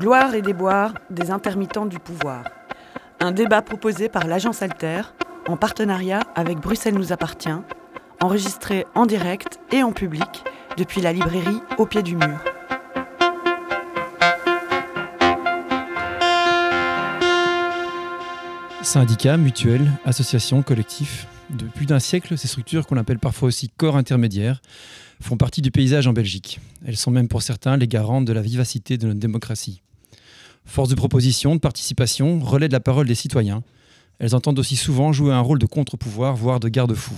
Gloire et déboire des intermittents du pouvoir. Un débat proposé par l'agence Alter en partenariat avec Bruxelles nous appartient, enregistré en direct et en public depuis la librairie au pied du mur. Syndicats, mutuelles, associations, collectifs. De plus d'un siècle, ces structures, qu'on appelle parfois aussi corps intermédiaires, font partie du paysage en Belgique. Elles sont même pour certains les garantes de la vivacité de notre démocratie. Force de proposition, de participation, relais de la parole des citoyens, elles entendent aussi souvent jouer un rôle de contre-pouvoir, voire de garde-fou.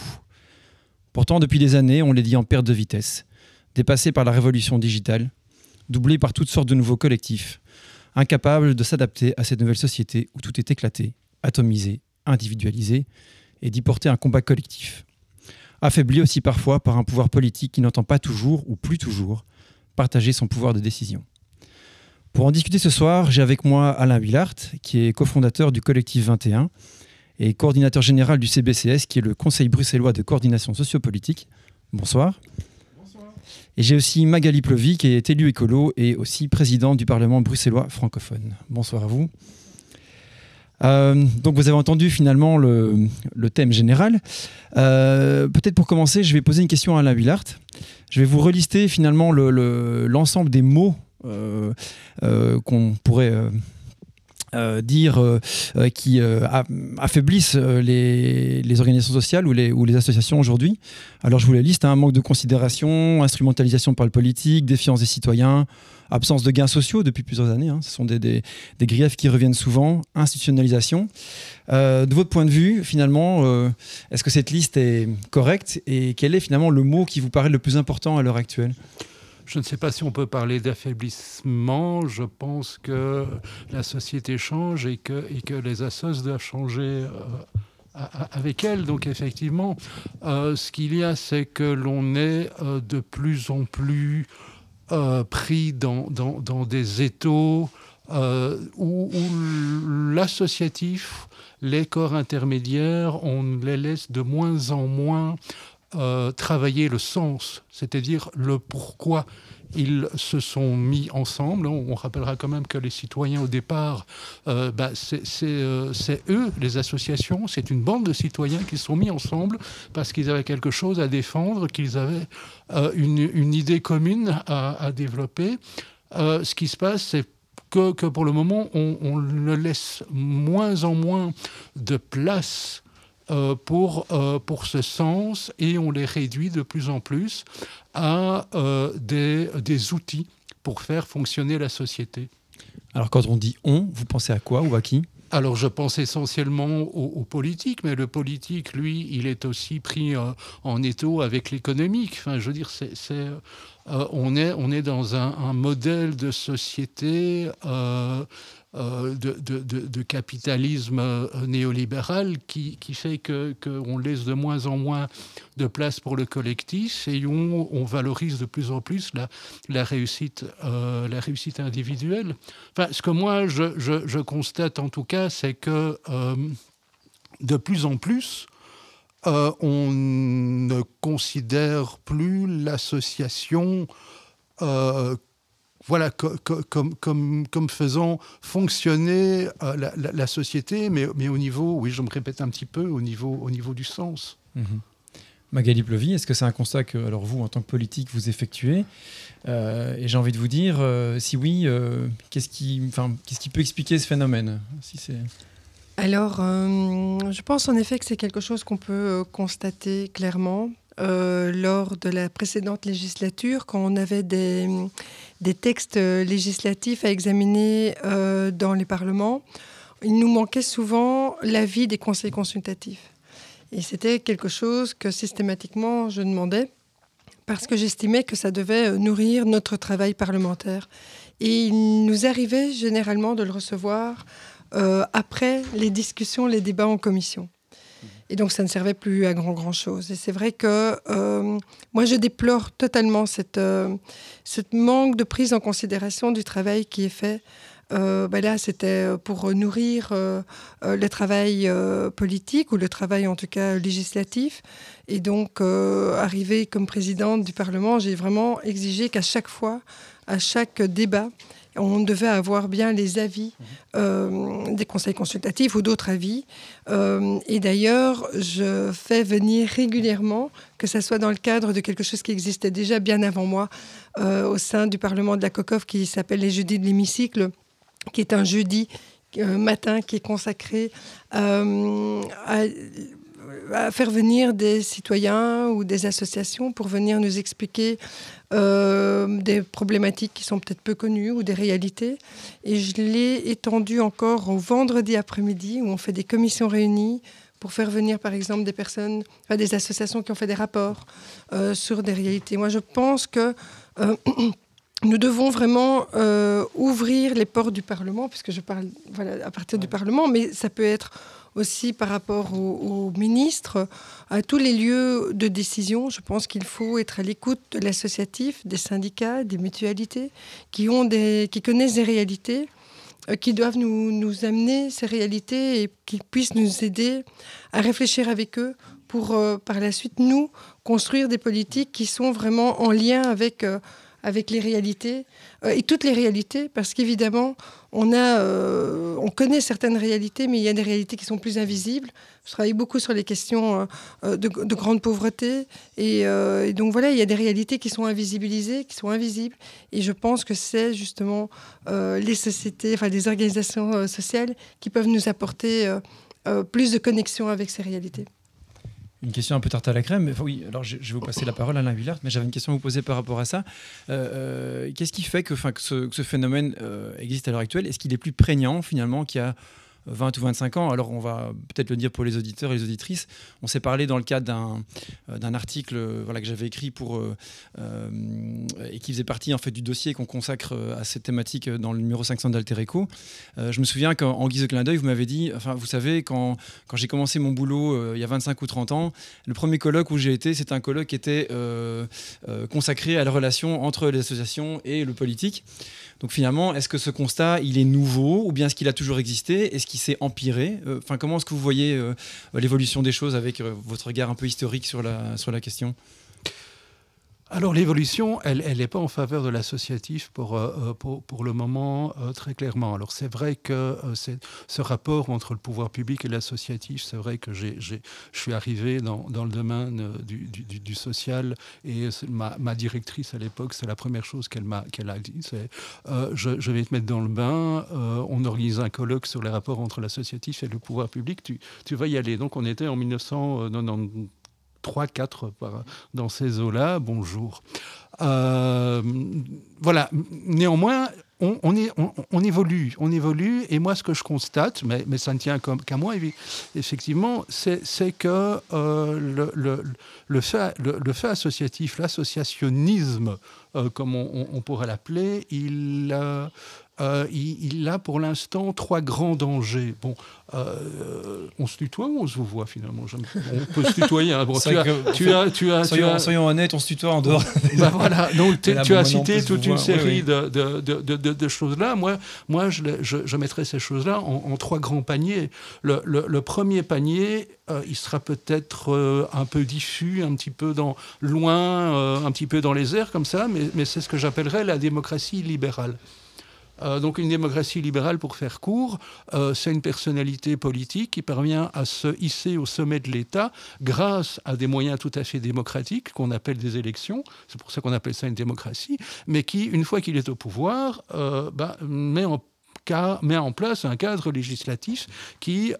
Pourtant, depuis des années, on les dit en perte de vitesse, dépassées par la révolution digitale, doublées par toutes sortes de nouveaux collectifs, incapables de s'adapter à cette nouvelle société où tout est éclaté, atomisé, individualisé, et d'y porter un combat collectif. Affaibli aussi parfois par un pouvoir politique qui n'entend pas toujours, ou plus toujours, partager son pouvoir de décision. Pour en discuter ce soir, j'ai avec moi Alain Willart, qui est cofondateur du collectif 21 et coordinateur général du CBCS, qui est le Conseil bruxellois de coordination sociopolitique. Bonsoir. Bonsoir. Et j'ai aussi Magali Plovy, qui est élue écolo et aussi président du Parlement bruxellois francophone. Bonsoir à vous. Euh, donc vous avez entendu finalement le, thème général. Euh, peut-être pour commencer, je vais poser une question à Alain Willart. Je vais vous relister finalement l'ensemble des mots qu'on pourrait dire qui affaiblissent les, organisations sociales ou les, associations aujourd'hui. Alors je vous les liste, un hein, manque de considération, instrumentalisation par le politique, défiance des citoyens, absence de gains sociaux depuis plusieurs années. Hein. Ce sont des, griefs qui reviennent souvent. Institutionnalisation. Euh, de votre point de vue, finalement, euh, est-ce que cette liste est correcte et quel est finalement le mot qui vous paraît le plus important à l'heure actuelle? Je ne sais pas si on peut parler d'affaiblissement. Je pense que la société change et que, les assos doivent changer euh, avec elle. Donc effectivement, ce qu'il y a, c'est que l'on est de plus en plus euh, pris dans, des étaux euh, où, l'associatif, les corps intermédiaires, on les laisse de moins en moins euh, travailler le sens, c'est-à-dire le pourquoi ils se sont mis ensemble. On rappellera quand même que les citoyens, au départ, euh, bah, euh, c'est eux, les associations, c'est une bande de citoyens qui se sont mis ensemble parce qu'ils avaient quelque chose à défendre, qu'ils avaient une, idée commune à, développer. ce qui se passe, c'est que, pour le moment, on, on laisse moins en moins de place pour, euh, pour ce sens et on les réduit de plus en plus à euh, des, des, outils pour faire fonctionner la société. Alors quand on dit on, vous pensez à quoi ou à qui? Alors je pense essentiellement aux, politiques, mais le politique, lui, il est aussi pris en étau avec l'économique. Enfin, je veux dire, c'est, on, est, on est dans un, un modèle de société euh, de, capitalisme euh, néolibéral qui, fait qu'on laisse de moins en moins de place pour le collectif et où on, valorise de plus en plus la, réussite, euh, la réussite individuelle. Enfin, ce que moi je, constate en tout cas, c'est que de plus en plus, on ne considère plus l'association voilà, comme, comme, comme, faisant fonctionner euh, la, société, mais, mais, au niveau, oui, je me répète un petit peu, au niveau, au niveau du sens. Mhm. Magali Plovy, est-ce que c'est un constat que alors vous, en tant que politique, vous effectuez? Euh, Et j'ai envie de vous dire, euh, si oui, qu'est-ce qui, qu'est-ce qui peut expliquer ce phénomène si c'est... Alors, je pense en effet que c'est quelque chose qu'on peut constater clairement. Lors de la précédente législature, quand on avait des, des textes législatifs à examiner euh, dans les parlements, il nous manquait souvent l'avis des conseils consultatifs. Et c'était quelque chose que systématiquement je demandais parce que j'estimais que ça devait nourrir notre travail parlementaire. Et il nous arrivait généralement de le recevoir euh, après les discussions, les débats en commission. Et donc, ça ne servait plus à grand, grand chose. Et c'est vrai que euh, moi, je déplore totalement cette, euh, ce manque de prise en considération du travail qui est fait. Euh, ben là, c'était pour nourrir le travail politique ou le travail en tout cas législatif. Et donc, arrivé comme présidente du Parlement, j'ai vraiment exigé qu'à chaque fois, à chaque débat, on devait avoir bien les avis des conseils consultatifs ou d'autres avis. et d'ailleurs, je fais venir régulièrement, que ce soit dans le cadre de quelque chose qui existait déjà bien avant moi, au sein du Parlement de la COCOF qui s'appelle les jeudis de l'hémicycle, qui est un jeudi matin qui est consacré à à faire venir des citoyens ou des associations pour venir nous expliquer euh, des problématiques qui sont peut-être peu connues ou des réalités. Et je l'ai étendu encore au vendredi après-midi où on fait des commissions réunies pour faire venir par exemple des personnes, des associations qui ont fait des rapports euh, sur des réalités. Moi je pense que euh, nous devons vraiment ouvrir les portes du Parlement, puisque je parle voilà, à partir du Parlement, mais ça peut être aussi par rapport aux, ministres, à tous les lieux de décision. Je pense qu'il faut être à l'écoute de l'associatif, des syndicats, des mutualités, qui, ont des, qui connaissent des réalités, euh, qui doivent nous, nous, amener ces réalités et qui puissent nous aider à réfléchir avec eux pour, euh, par la suite, nous, construire des politiques qui sont vraiment en lien avec... Avec les réalités euh, et toutes les réalités, parce qu'évidemment, on, euh, on connaît certaines réalités, mais il y a des réalités qui sont plus invisibles. Je travaille beaucoup sur les questions euh, de, grande pauvreté, et, donc voilà, il y a des réalités qui sont invisibilisées, qui sont invisibles, et je pense que c'est justement les sociétés, enfin les organisations sociales qui peuvent nous apporter plus de connexion avec ces réalités. Une question un peu tarte à la crème. Mais, oui, alors je, vais vous passer la parole, Alain Villard, mais j'avais une question à vous poser par rapport à ça. Euh, euh, qu'est-ce qui fait que, que ce, que, ce, phénomène euh, existe à l'heure actuelle? Est-ce qu'il est plus prégnant finalement qu'il y a 20 ou 25 ans. Alors, on va peut-être le dire pour les auditeurs et les auditrices. On s'est parlé dans le cadre d'un, euh, article euh, voilà, que j'avais écrit pour, euh, et qui faisait partie en fait, du dossier qu'on consacre à cette thématique dans le numéro 500 d'Alter Eco. je me souviens qu'en guise de clin d'œil, vous m'avez dit, enfin, vous savez, quand, quand j'ai commencé mon boulot il y a 25 ou 30 ans, le premier colloque où j'ai été, c'était un colloque qui était consacré à la relation entre les associations et le politique. Donc finalement, est-ce que ce constat, il est nouveau ou bien est-ce qu'il a toujours existé? Est-ce qu'il s'est empiré? Euh, Enfin, comment est-ce que vous voyez euh, l'évolution des choses avec euh, votre regard un peu historique sur la, sur la question? Alors l'évolution, elle n'est pas en faveur de l'associatif pour, euh, euh, pour, le moment, euh, très clairement. Alors c'est vrai que ce rapport entre le pouvoir public et l'associatif, c'est vrai que je suis arrivé dans, dans le domaine du, du, social et ma, ma, directrice à l'époque, c'est la première chose qu'elle m'a qu'elle a dit, c'est je, je, vais te mettre dans le bain, on organise un colloque sur les rapports entre l'associatif et le pouvoir public, tu, tu vas y aller. Donc on était en 1990 3, 4 dans ces eaux-là. Bonjour. Euh, voilà. Néanmoins, on, évolue, on évolue, et moi ce que je constate, mais, ça ne tient qu'à moi, effectivement, c'est que euh, le, fait, associatif, l'associationnisme, euh, comme on, pourrait l'appeler, il, euh, il, a pour l'instant trois grands dangers. Bon, euh, on se tutoie ou on se voit finalement? On peut se tutoyer. Hein. tu, as, tu, as, soyons, honnêtes, on se tutoie en dehors. Bah voilà, donc tu as cité toute une série De, de, choses-là. Moi, moi je, je, mettrais ces choses-là en, trois grands paniers. Le, premier panier, euh, il sera peut-être un peu diffus, un petit peu dans, loin, un petit peu dans les airs comme ça, mais, mais c'est ce que j'appellerais la démocratie libérale. Euh, donc une démocratie libérale, pour faire court, euh, c'est une personnalité politique qui parvient à se hisser au sommet de l'État grâce à des moyens tout à fait démocratiques qu'on appelle des élections, c'est pour ça qu'on appelle ça une démocratie, mais qui, une fois qu'il est au pouvoir, euh, bah, met en place un cadre législatif qui,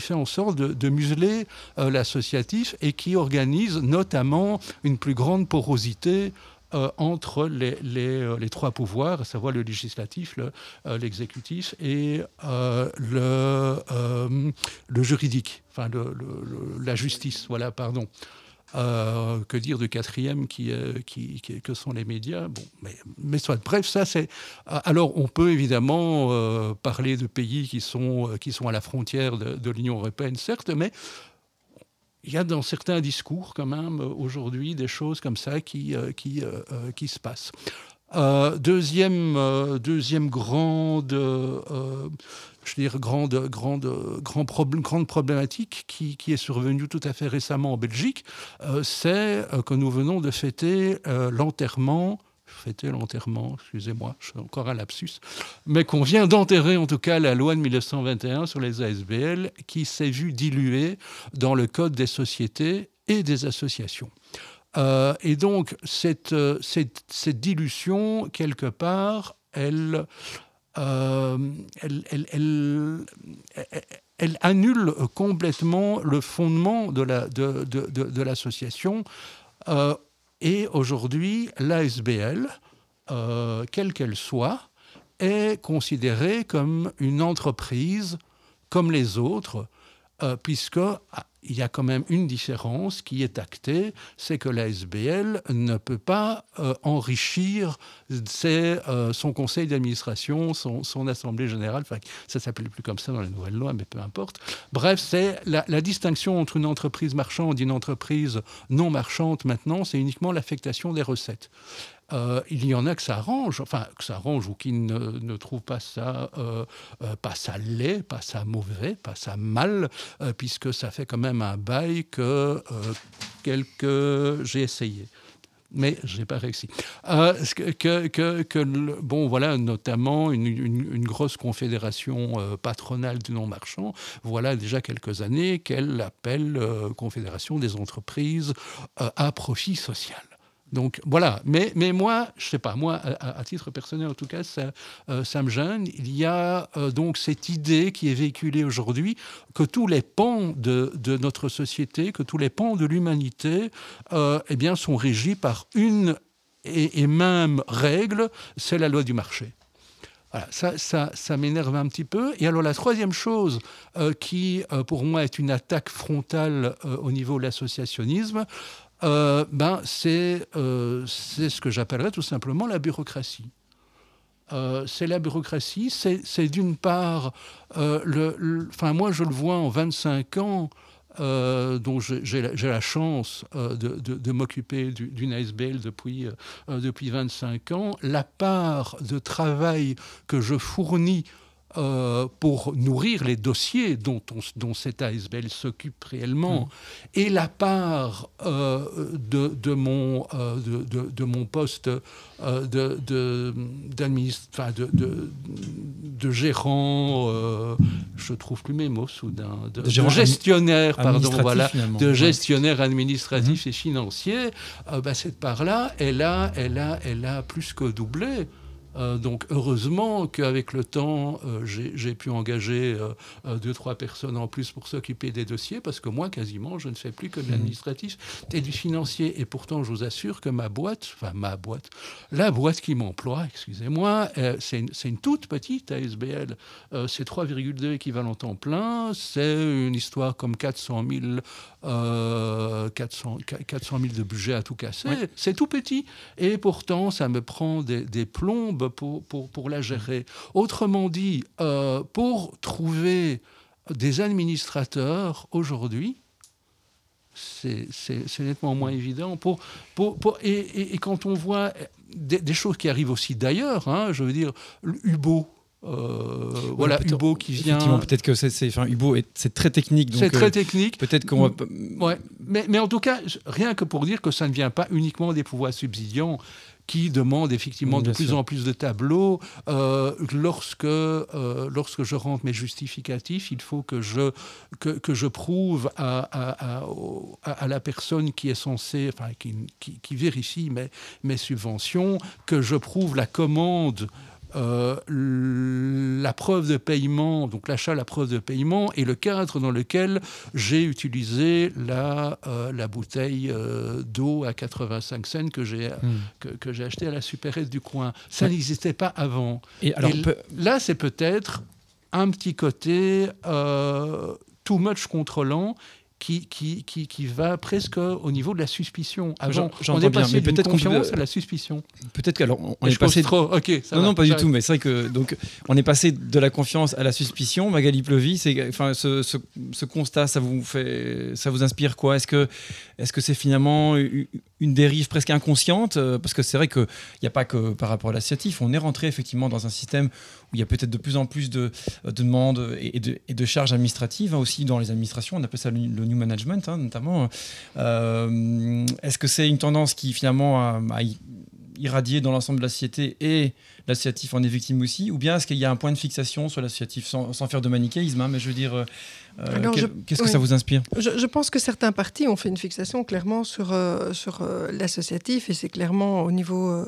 fait en sorte de museler l'associatif et qui organise notamment une plus grande porosité euh, entre les, euh, les, trois pouvoirs, à savoir le législatif, euh, l'exécutif et le, juridique, enfin la justice, voilà, pardon. que dire de quatrième qui, qui, que sont les médias? Bon, mais, mais soit. Bref, ça c'est. Alors, on peut évidemment parler de pays qui sont, qui sont à la frontière de l'Union européenne, certes, mais il y a dans certains discours quand même euh, aujourd'hui des choses comme ça qui, euh, qui, euh, qui se passent. deuxième, deuxième grande, je veux grande, grande, grand problème, grande problématique qui, qui, est survenue tout à fait récemment en Belgique, c'est que nous venons de fêter l'enterrement l'enterrement, excusez-moi, je suis encore un lapsus, mais qu'on vient d'enterrer en tout cas la loi de 1921 sur les ASBL qui s'est vue diluer dans le Code des sociétés et des associations. Euh, et donc, cette, euh, cette, cette, dilution, quelque part, elle, euh, elle, elle, annule complètement le fondement de l'association. Et aujourd'hui, l'ASBL, quelle qu'elle soit, est considérée comme une entreprise comme les autres, puisque ah, il y a quand même une différence qui est actée, c'est que la SBL ne peut pas euh, enrichir euh, son conseil d'administration, son, assemblée générale. Enfin, ça s'appelle plus comme ça dans les nouvelles lois, mais peu importe. Bref, c'est la, la, distinction entre une entreprise marchande et une entreprise non marchande maintenant, c'est uniquement l'affectation des recettes. Euh, il y en a que ça arrange, enfin que ça arrange ou qui ne, trouvent pas ça, euh, euh, pas ça laid, pas ça mauvais, pas ça mal, puisque ça fait quand même un bail que quelques j'ai essayé mais je n'ai pas réussi. que, bon, voilà, notamment une, une, grosse confédération patronale du non-marchand, voilà déjà quelques années qu'elle appelle Confédération des entreprises à profit social. Donc voilà, mais, moi, je sais pas, moi, à, titre personnel en tout cas, ça, euh, me gêne. Il y a euh, donc cette idée qui est véhiculée aujourd'hui que tous les pans de, notre société, que tous les pans de l'humanité, euh, eh bien, sont régis par une et, même règle, c'est la loi du marché. Voilà, ça, m'énerve un petit peu. Et alors la troisième chose qui, pour moi, est une attaque frontale au niveau de l'associationnisme, euh, ben, euh, c'est ce que j'appellerais tout simplement la bureaucratie. Euh, c'est la bureaucratie, c'est d'une part, le, enfin moi je le vois en 25 ans, dont j'ai la, la, chance de, de, m'occuper d'une ASBL depuis, depuis 25 ans, la part de travail que je fournis euh, pour nourrir les dossiers dont, on, dont cette ASBL s'occupe réellement. Mmh. Et la part euh, de, de, mon, euh, de, de, de, mon poste de, gérant, je trouve plus mes mots soudain, de, gestionnaire, pardon, voilà, de gestionnaire administratif mmh. et financier, bah, cette part-là, elle a, elle, a, elle a plus que doublé. Euh, donc heureusement qu'avec le temps, euh, j'ai pu engager euh, deux, trois personnes en plus pour s'occuper des dossiers, parce que moi, quasiment, je ne fais plus que de mmh. l'administratif et du financier. Et pourtant, je vous assure que ma boîte, enfin ma boîte, la boîte qui m'emploie, excusez-moi, c'est une, une, toute petite ASBL. c'est 3,2 équivalents temps plein, c'est une histoire comme 400 000, 400, 400 000 de budget à tout casser. C'est tout petit. Et pourtant, ça me prend des, des plombes pour, pour, la gérer. Autrement dit, euh, pour trouver des administrateurs aujourd'hui, c'est nettement moins évident. Pour, pour, pour et, et, quand on voit des, choses qui arrivent aussi d'ailleurs, hein, je veux dire, Hubo, euh, voilà, Hubo qui vient. peut-être que c'est, enfin, Hubo c'est très technique. C'est très euh, technique. Peut-être qu'on. Ouais, mais, mais en tout cas, rien que pour dire que ça ne vient pas uniquement des pouvoirs subsidiants qui demande effectivement de plus en plus de tableaux. Euh, lorsque, euh, lorsque je rentre mes justificatifs, il faut que je, que, que je prouve à, à, à, la personne qui est censée, enfin, qui, qui, qui vérifie mes, mes subventions, que je prouve la commande euh, la preuve de paiement, donc l'achat, la preuve de paiement, et le cadre dans lequel j'ai utilisé la, euh, la bouteille euh, d'eau à 85 cents que j'ai hmm. que, j'ai acheté à la supérette du coin. Ça n'existait pas avant. Et, alors, là, c'est peut-être un petit côté too much contrôlant qui, qui, qui, qui, va presque au niveau de la suspicion. Avant, on est passé d'une confiance à la suspicion. Peut-être qu'alors on, est passé. Trop. Ok. non, non, pas du tout. Mais c'est vrai que donc on est passé de la confiance à la suspicion. Magali Plevy, c'est enfin ce, ce, ce, constat, ça vous fait, ça vous inspire quoi? Est-ce que est-ce que c'est finalement une dérive presque inconsciente? Euh, Parce que c'est vrai qu'il n'y a pas que par rapport à l'associatif. On est rentré effectivement dans un système où il y a peut-être de plus en plus de, de demandes et de, et de, charges administratives hein, aussi dans les administrations. On appelle ça le, new management hein, notamment. Euh, est-ce que c'est une tendance qui finalement a, irradié dans l'ensemble de la société et l'associatif en est victime aussi Ou bien est-ce qu'il y a un point de fixation sur l'associatif sans, faire de manichéisme hein, Mais je veux dire, qu'est-ce que ça vous inspire je, pense que certains partis ont fait une fixation clairement sur, sur l'associatif et c'est clairement au niveau,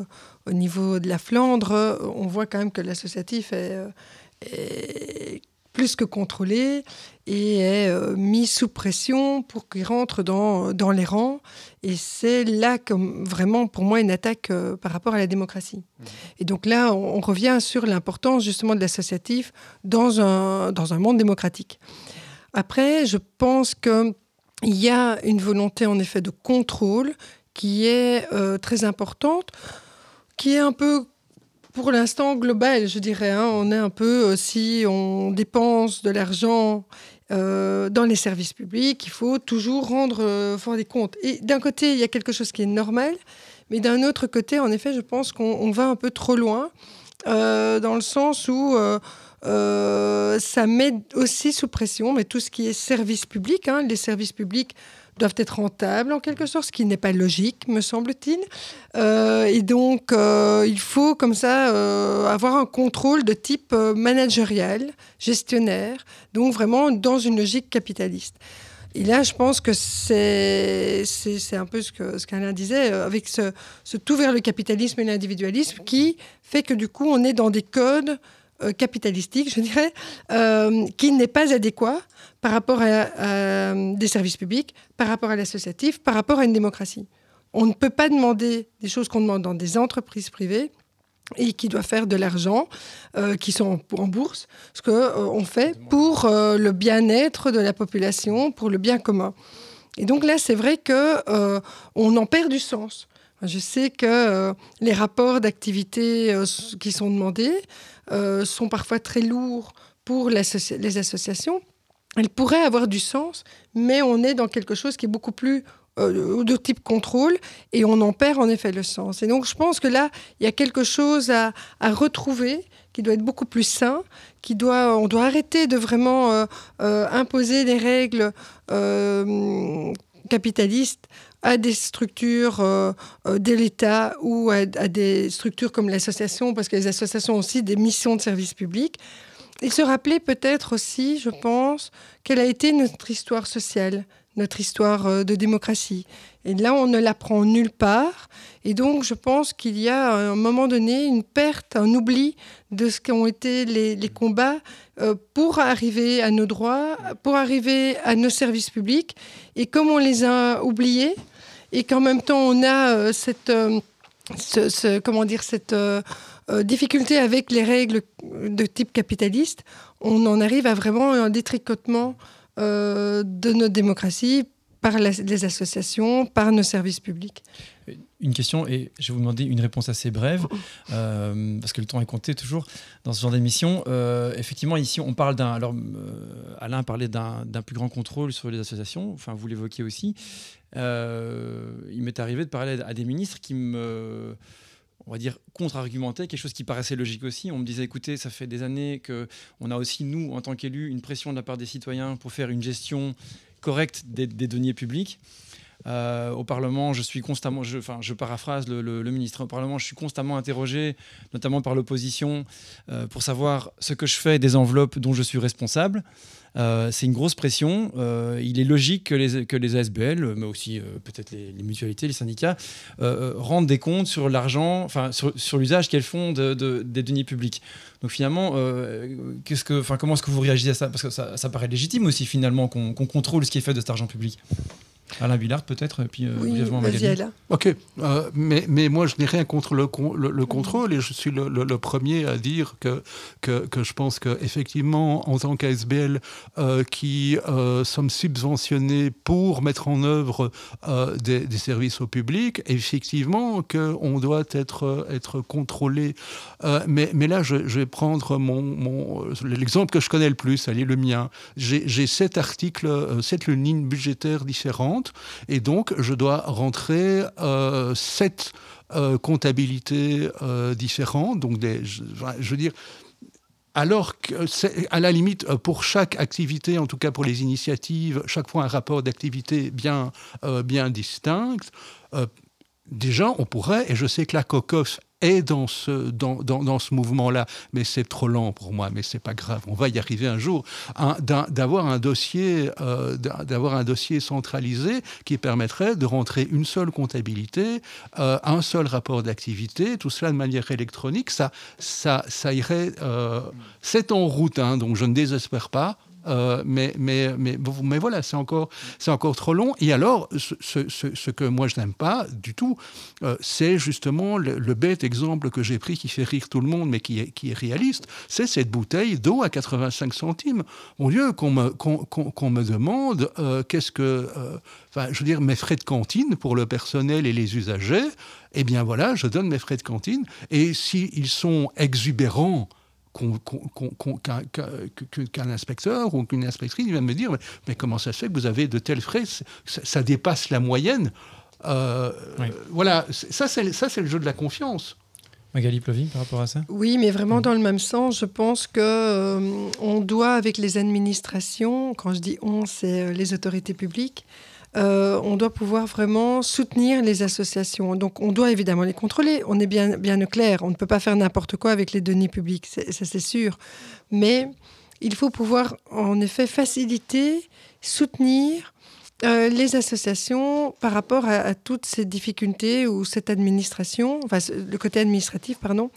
au niveau de la Flandre, on voit quand même que l'associatif est plus que contrôlé et est euh, mis sous pression pour qu'il rentre dans, dans les rangs. Et c'est là comme vraiment pour moi une attaque euh, par rapport à la démocratie. Mmh. Et donc là, on, revient sur l'importance justement de l'associatif dans un, dans un monde démocratique. Après, je pense qu'il y a une volonté en effet de contrôle qui est euh, très importante, qui est un peu pour l'instant global, je dirais. Hein. on est un peu, euh, si on dépense de l'argent euh, dans les services publics, il faut toujours rendre euh, des comptes. Et d'un côté, il y a quelque chose qui est normal, mais d'un autre côté, en effet, je pense qu'on va un peu trop loin, dans le sens où ça met aussi sous pression, tout ce qui est service public, hein, les services publics doivent être rentables en quelque sorte, ce qui n'est pas logique, me semble-t-il. Euh, et donc, euh, il faut comme ça euh, avoir un contrôle de type managérial, gestionnaire, donc vraiment dans une logique capitaliste. Et là, je pense que c'est, un peu ce, que, ce qu'Alain disait, avec ce, tout vers le capitalisme et l'individualisme, qui fait que du coup, on est dans des codes capitalistiques, je dirais, qui n'est pas adéquat par rapport à, des services publics, par rapport à l'associatif, par rapport à une démocratie. On ne peut pas demander des choses qu'on demande dans des entreprises privées et qui doivent faire de l'argent, euh, qui sont en, bourse, ce qu'on euh, fait pour euh, le bien-être de la population, pour le bien commun. Et donc là, c'est vrai que on en perd du sens. Je sais que les rapports d'activité qui sont demandés sont parfois très lourds pour les associations elle pourrait avoir du sens, mais on est dans quelque chose qui est beaucoup plus euh, de type contrôle et on en perd en effet le sens. Et donc je pense que là, il y a quelque chose à, retrouver qui doit être beaucoup plus sain, qui doit, on doit arrêter de vraiment euh, euh, imposer des règles capitalistes à des structures de l'État ou à, des structures comme l'association, parce que les associations ont aussi des missions de service public et se rappeler peut-être aussi, je pense, quelle a été notre histoire sociale, notre histoire euh, de démocratie. Et là, on ne l'apprend nulle part. Et donc, je pense qu'il y a à un moment donné une perte, un oubli de ce qu'ont été les, combats euh, pour arriver à nos droits, pour arriver à nos services publics. Et comme on les a oubliés, et qu'en même temps, on a euh, cette... ce, comment dire, cette euh, difficulté avec les règles de type capitaliste, on en arrive à vraiment un détricotement euh, de notre démocratie par les associations, par nos services publics. Une question, et je vais vous demander une réponse assez brève, euh, parce que le temps est compté toujours dans ce genre d'émission. effectivement, ici, on parle d'un. Alors, Alain parlait d'un plus grand contrôle sur les associations, enfin, vous l'évoquiez aussi. Il m'est arrivé de parler à des ministres qui me on va dire, contre-argumenter, quelque chose qui paraissait logique aussi. On me disait, écoutez, ça fait des années qu'on a aussi, nous, en tant qu'élus, une pression de la part des citoyens pour faire une gestion correcte des, deniers publics. Euh, au Parlement, je suis constamment, enfin, je paraphrase le, ministre, au Parlement, je suis constamment interrogé, notamment par l'opposition, euh, pour savoir ce que je fais des enveloppes dont je suis responsable. Euh, c'est une grosse pression. Il est logique que les, que ASBL, mais aussi peut-être les, mutualités, les syndicats, rendent des comptes sur l'argent, enfin sur, l'usage qu'elles font de, des deniers publics. Donc finalement, comment est-ce que vous réagissez à ça? Parce que ça, paraît légitime aussi finalement qu'on contrôle ce qui est fait de cet argent public. Alain Villard peut-être, puis euh, oui, Ok, euh, mais, mais moi je n'ai rien contre le, le, contrôle et je suis le, le, premier à dire que, que, que je pense qu'effectivement, en tant qu'ASBL euh, qui euh, sommes subventionnés pour mettre en œuvre des, des, services au public, effectivement qu'on doit être, être contrôlé. mais, mais là, je, je vais prendre mon, mon l'exemple que je connais le plus, allez, le mien. J'ai sept articles, sept lignes budgétaires différentes et donc, je dois rentrer euh, sept euh, comptabilités euh, différentes. Donc, je, veux dire, alors à la limite, pour chaque activité, en tout cas pour les initiatives, chaque fois un rapport d'activité bien, bien distinct déjà, on pourrait, et je sais que la COCOF est dans ce, dans, dans, ce mouvement-là, mais c'est trop lent pour moi, mais c'est pas grave, on va y arriver un jour, d'avoir un, dossier, euh, un dossier centralisé qui permettrait de rentrer une seule comptabilité, euh, un seul rapport d'activité, tout cela de manière électronique, ça, ça, ça irait, euh, c'est en route, hein, donc je ne désespère pas, euh, mais, mais, mais, mais, voilà, c'est encore, c'est encore trop long. Et alors, ce, que moi je n'aime pas du tout, euh, c'est justement le, bête exemple que j'ai pris qui fait rire tout le monde, mais qui est, qui est réaliste, c'est cette bouteille d'eau à 85 centimes. Au lieu qu'on me, qu'on, me demande euh, qu'est-ce que, enfin, je veux dire, mes frais de cantine pour le personnel et les usagers, eh bien voilà, je donne mes frais de cantine. Et s'ils sont exubérants, qu'un inspecteur ou qu'une inspectrice vient me dire mais, comment ça se fait que vous avez de tels frais? Ça, dépasse la moyenne. Euh, voilà ça c'est ça c'est le jeu de la confiance Magali Plovin par rapport à ça? Oui, mais vraiment dans le même sens, je pense que euh, on doit avec les administrations, quand je dis on, c'est euh, les autorités publiques, euh, on doit pouvoir vraiment soutenir les associations. Donc on doit évidemment les contrôler, on est bien, bien clair, on ne peut pas faire n'importe quoi avec les deniers publics, ça c'est sûr. Mais il faut pouvoir en effet faciliter, soutenir euh, les associations par rapport à, toutes ces difficultés ou cette administration, enfin le côté administratif, pardon.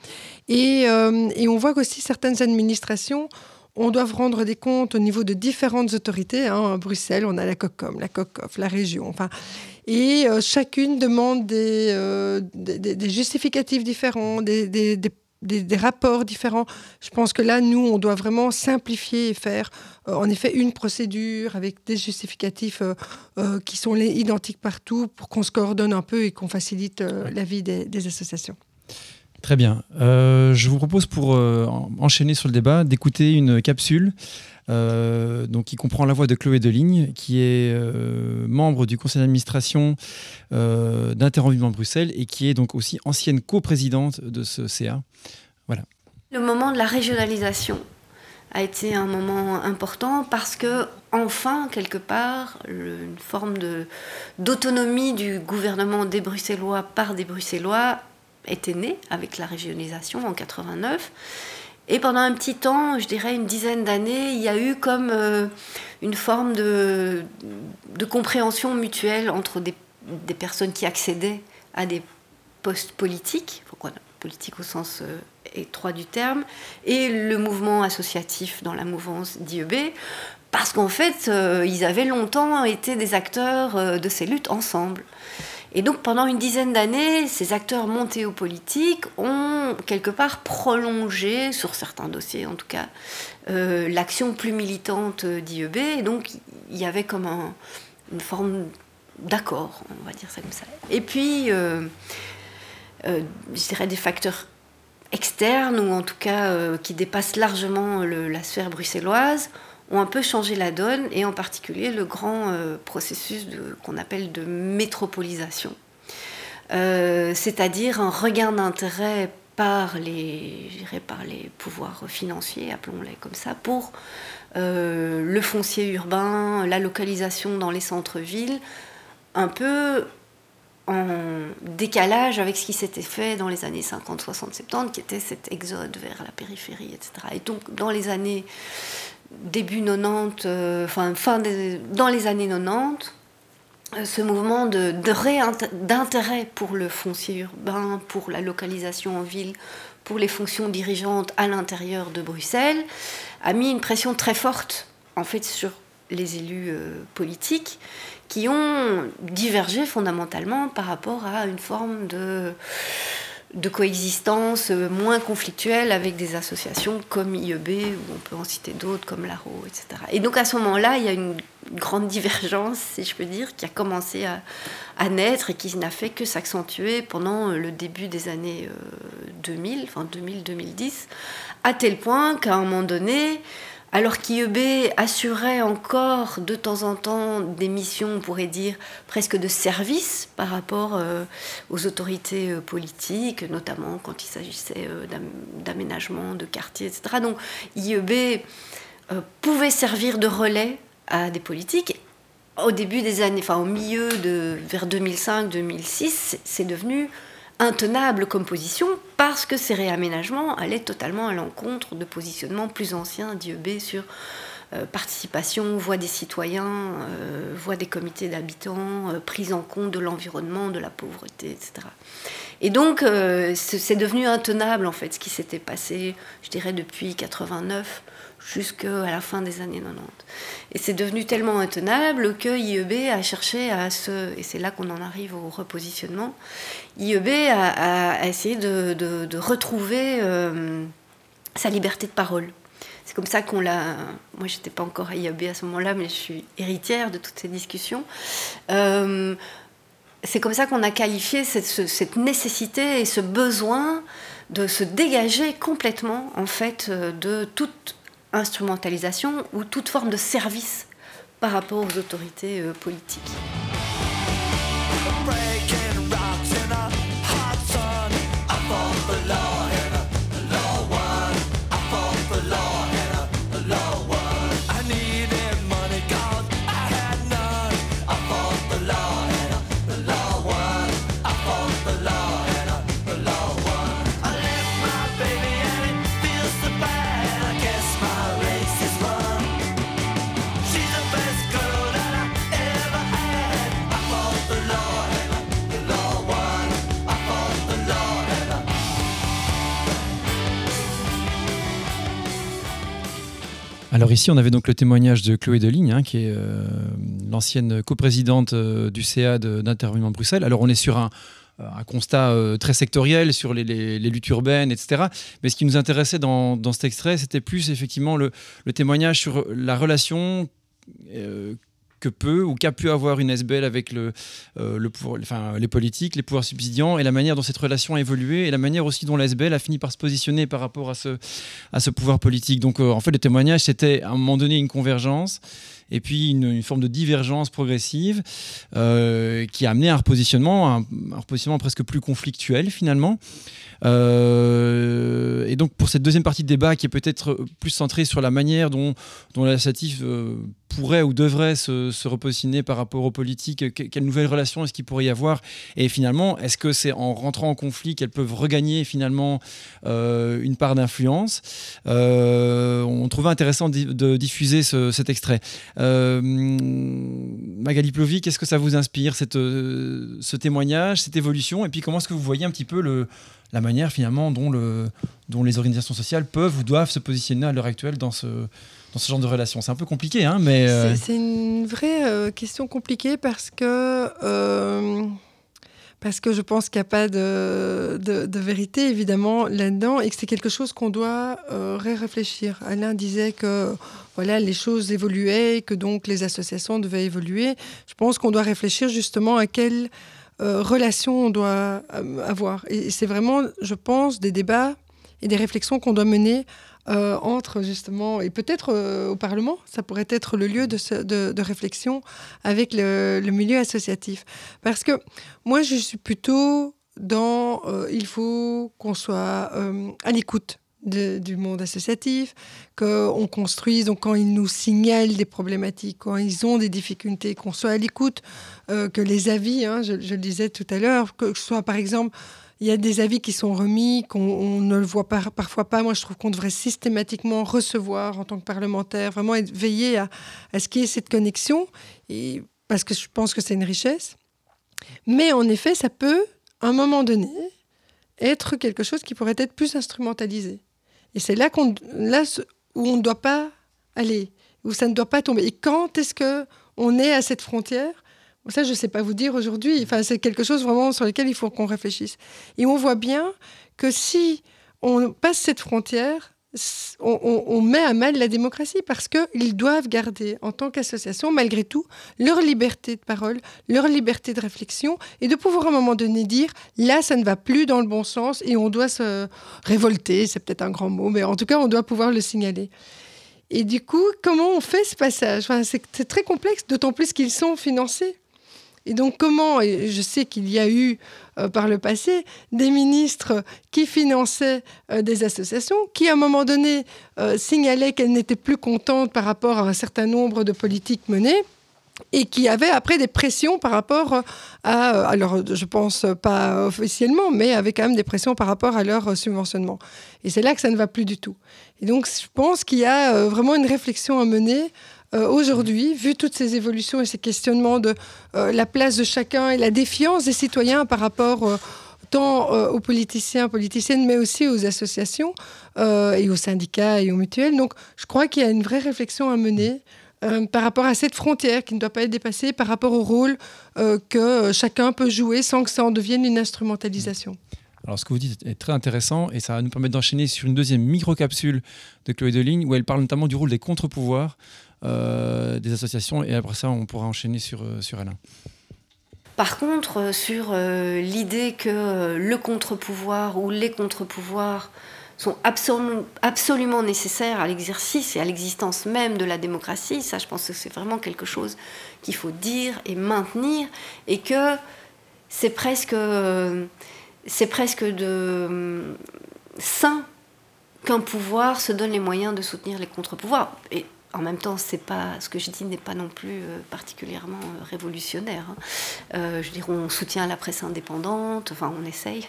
Et, euh, et on voit qu'aussi certaines administrations on doit rendre des comptes au niveau de différentes autorités. Hein. À Bruxelles, on a la COCOM, la COCOF, la région. Enfin, et euh, chacune demande euh, des, des, justificatifs différents, des, des, rapports différents. Je pense que là, nous, on doit vraiment simplifier et faire, euh, en effet, une procédure avec des justificatifs qui sont les identiques partout pour qu'on se coordonne un peu et qu'on facilite la vie des associations. Très bien. Euh, je vous propose pour euh, enchaîner sur le débat d'écouter une capsule euh, donc, qui comprend la voix de Chloé Deligne, qui est membre du conseil d'administration d'Interenvironnement Bruxelles et qui est donc aussi ancienne coprésidente de ce CA. Voilà. Le moment de la régionalisation a été un moment important parce que enfin quelque part une forme d'autonomie du gouvernement des Bruxellois par des Bruxellois était né avec la régionalisation en 89. Et pendant un petit temps, je dirais une dizaine d'années, il y a eu comme euh, une forme de, compréhension mutuelle entre des, des, personnes qui accédaient à des postes politiques, pourquoi politique au sens euh, étroit du terme, et le mouvement associatif dans la mouvance d'IEB, parce qu'en fait, euh, ils avaient longtemps été des acteurs de ces luttes ensemble. Et donc pendant une dizaine d'années, ces acteurs montés aux politiques ont quelque part prolongé, sur certains dossiers en tout cas, euh, l'action plus militante d'IEB. Et donc il y avait comme une forme d'accord, on va dire ça comme ça. Et puis, euh, euh, je dirais des facteurs externes, ou en tout cas qui dépassent largement la sphère bruxelloise ont un peu changé la donne, et en particulier le grand euh, processus qu'on appelle de métropolisation. Euh, c'est-à-dire un regain d'intérêt par les, par les pouvoirs financiers, appelons-les comme ça, pour euh, le foncier urbain, la localisation dans les centres-villes, un peu en décalage avec ce qui s'était fait dans les années 50, 60, 70, qui était cet exode vers la périphérie, etc. Et donc, dans les années début 90, euh, enfin fin dans les années 90, euh, ce mouvement de, d'intérêt pour le foncier urbain, pour la localisation en ville, pour les fonctions dirigeantes à l'intérieur de Bruxelles, a mis une pression très forte en fait sur les élus euh, politiques qui ont divergé fondamentalement par rapport à une forme de de coexistence euh, moins conflictuelle avec des associations comme IEB, ou on peut en citer d'autres comme l'ARO, etc. Et donc à ce moment-là, il y a une grande divergence, si je peux dire, qui a commencé à, à naître et qui n'a fait que s'accentuer pendant euh, le début des années 2000, euh, enfin 2000-2010, à tel point qu'à un moment donné, alors qu'IEB assurait encore de temps en temps des missions, on pourrait dire, presque de service par rapport euh, aux autorités euh, politiques, notamment quand il s'agissait euh, d'aménagement de quartiers, etc. Donc IEB pouvait servir de relais à des politiques au début des années, enfin au milieu de vers 2005-2006, c'est devenu intenable comme position parce que ces réaménagements allaient totalement à l'encontre de positionnements plus anciens d'IEB sur euh, participation, voix des citoyens, euh, voix des comités d'habitants, euh, prise en compte de l'environnement, de la pauvreté, etc. Et donc, c'est devenu intenable, en fait, ce qui s'était passé, je dirais, depuis 89 jusqu'à la fin des années 90. Et c'est devenu tellement intenable que IEB a cherché à se... Et c'est là qu'on en arrive au repositionnement. IEB a, essayé de, retrouver sa liberté de parole c'est comme ça qu'on l'a. Moi, j'étais pas encore à IAB à ce moment-là, mais je suis héritière de toutes ces discussions. Euh, c'est comme ça qu'on a qualifié cette, nécessité et ce besoin de se dégager complètement, en fait, de toute instrumentalisation ou toute forme de service par rapport aux autorités euh, politiques. Alors ici, on avait donc le témoignage de Chloé Deligne, hein, qui est euh, l'ancienne coprésidente euh, du CA d'intervention Bruxelles. Alors on est sur un, euh, constat très sectoriel sur les, luttes urbaines, etc. Mais ce qui nous intéressait dans, cet extrait, c'était plus effectivement le, le, témoignage sur la relation que peut ou qu'a pu avoir une SBL avec le, euh, le enfin, les politiques, les pouvoirs subsidiants et la manière dont cette relation a évolué et la manière aussi dont la SBL a fini par se positionner par rapport à ce, à ce pouvoir politique. Donc euh, en fait, le témoignage, c'était à un moment donné une convergence et puis une, forme de divergence progressive euh, qui a amené à un repositionnement, un, repositionnement presque plus conflictuel finalement. et donc pour cette deuxième partie de débat qui est peut-être plus centrée sur la manière dont, dont l'associatif pourrait ou devrait se, repositionner par rapport aux politiques Quelle nouvelle relation est-ce qu'il pourrait y avoir? Et finalement, est-ce que c'est en rentrant en conflit qu'elles peuvent regagner finalement euh, une part d'influence? Euh, On trouvait intéressant de, diffuser cet extrait. Euh, Magali Plovi, qu'est-ce que ça vous inspire, cette, ce témoignage, cette évolution? Et puis comment est-ce que vous voyez un petit peu la manière finalement dont, le, dont les organisations sociales peuvent ou doivent se positionner à l'heure actuelle dans ce dans ce genre de relation C'est un peu compliqué, hein, mais... Euh, c'est une vraie euh, question compliquée parce que, euh, parce que je pense qu'il n'y a pas de, de, vérité, évidemment, là-dedans, et que c'est quelque chose qu'on doit réfléchir. Alain disait que voilà, les choses évoluaient, que donc les associations devaient évoluer. Je pense qu'on doit réfléchir justement à quelle relation on doit avoir. Et c'est vraiment, je pense, des débats et des réflexions qu'on doit mener euh, entre justement, et peut-être euh, au Parlement, ça pourrait être le lieu de, de, réflexion avec le, milieu associatif. Parce que moi, je suis plutôt dans, euh, il faut qu'on soit à l'écoute du monde associatif, qu'on construise, donc quand ils nous signalent des problématiques, quand ils ont des difficultés, qu'on soit à l'écoute, que les avis, hein, je, je, le disais tout à l'heure, que ce soit par exemple il y a des avis qui sont remis, qu'on ne le voit pas, parfois pas. Moi, je trouve qu'on devrait systématiquement recevoir en tant que parlementaire, vraiment être, veiller à, ce qu'il y ait cette connexion, parce que je pense que c'est une richesse. Mais en effet, ça peut, à un moment donné, être quelque chose qui pourrait être plus instrumentalisé. Et c'est là, là où on ne doit pas aller, où ça ne doit pas tomber. Et quand est-ce que on est à cette frontière ça, je ne sais pas vous dire aujourd'hui. Enfin, c'est quelque chose vraiment sur lequel il faut qu'on réfléchisse. Et on voit bien que si on passe cette frontière, on, met à mal la démocratie parce qu'ils doivent garder, en tant qu'association, malgré tout, leur liberté de parole, leur liberté de réflexion et de pouvoir à un moment donné dire là, ça ne va plus dans le bon sens et on doit se révolter, c'est peut-être un grand mot, mais en tout cas, on doit pouvoir le signaler. Et du coup, comment on fait ce passage? C'est très complexe, d'autant plus qu'ils sont financés. Et donc comment, et je sais qu'il y a eu euh, par le passé des ministres qui finançaient euh, des associations, qui à un moment donné euh, signalaient qu'elles n'étaient plus contentes par rapport à un certain nombre de politiques menées, et qui avait après des pressions par rapport à, alors je pense pas officiellement, mais avec quand même des pressions par rapport à leur subventionnement. Et c'est là que ça ne va plus du tout. Et donc je pense qu'il y a vraiment une réflexion à mener aujourd'hui, vu toutes ces évolutions et ces questionnements de la place de chacun et la défiance des citoyens par rapport tant aux politiciens, politiciennes, mais aussi aux associations et aux syndicats et aux mutuelles. Donc je crois qu'il y a une vraie réflexion à mener. Euh, par rapport à cette frontière qui ne doit pas être dépassée, par rapport au rôle euh, que euh, chacun peut jouer sans que ça en devienne une instrumentalisation. Alors, ce que vous dites est très intéressant et ça va nous permettre d'enchaîner sur une deuxième micro-capsule de Chloé Deligne où elle parle notamment du rôle des contre-pouvoirs des associations et après ça, on pourra enchaîner sur, sur Alain. Par contre, sur l'idée que le contre-pouvoir ou les contre-pouvoirs sont absolument nécessaires à l'exercice et à l'existence même de la démocratie. Ça, je pense que c'est vraiment quelque chose qu'il faut dire et maintenir, et que c'est presque, presque de sain qu'un pouvoir se donne les moyens de soutenir les contre-pouvoirs. En même temps, pas ce que je dis n'est pas non plus euh, particulièrement euh, révolutionnaire. Hein. Euh, je dirais, on soutient la presse indépendante, enfin, on essaye.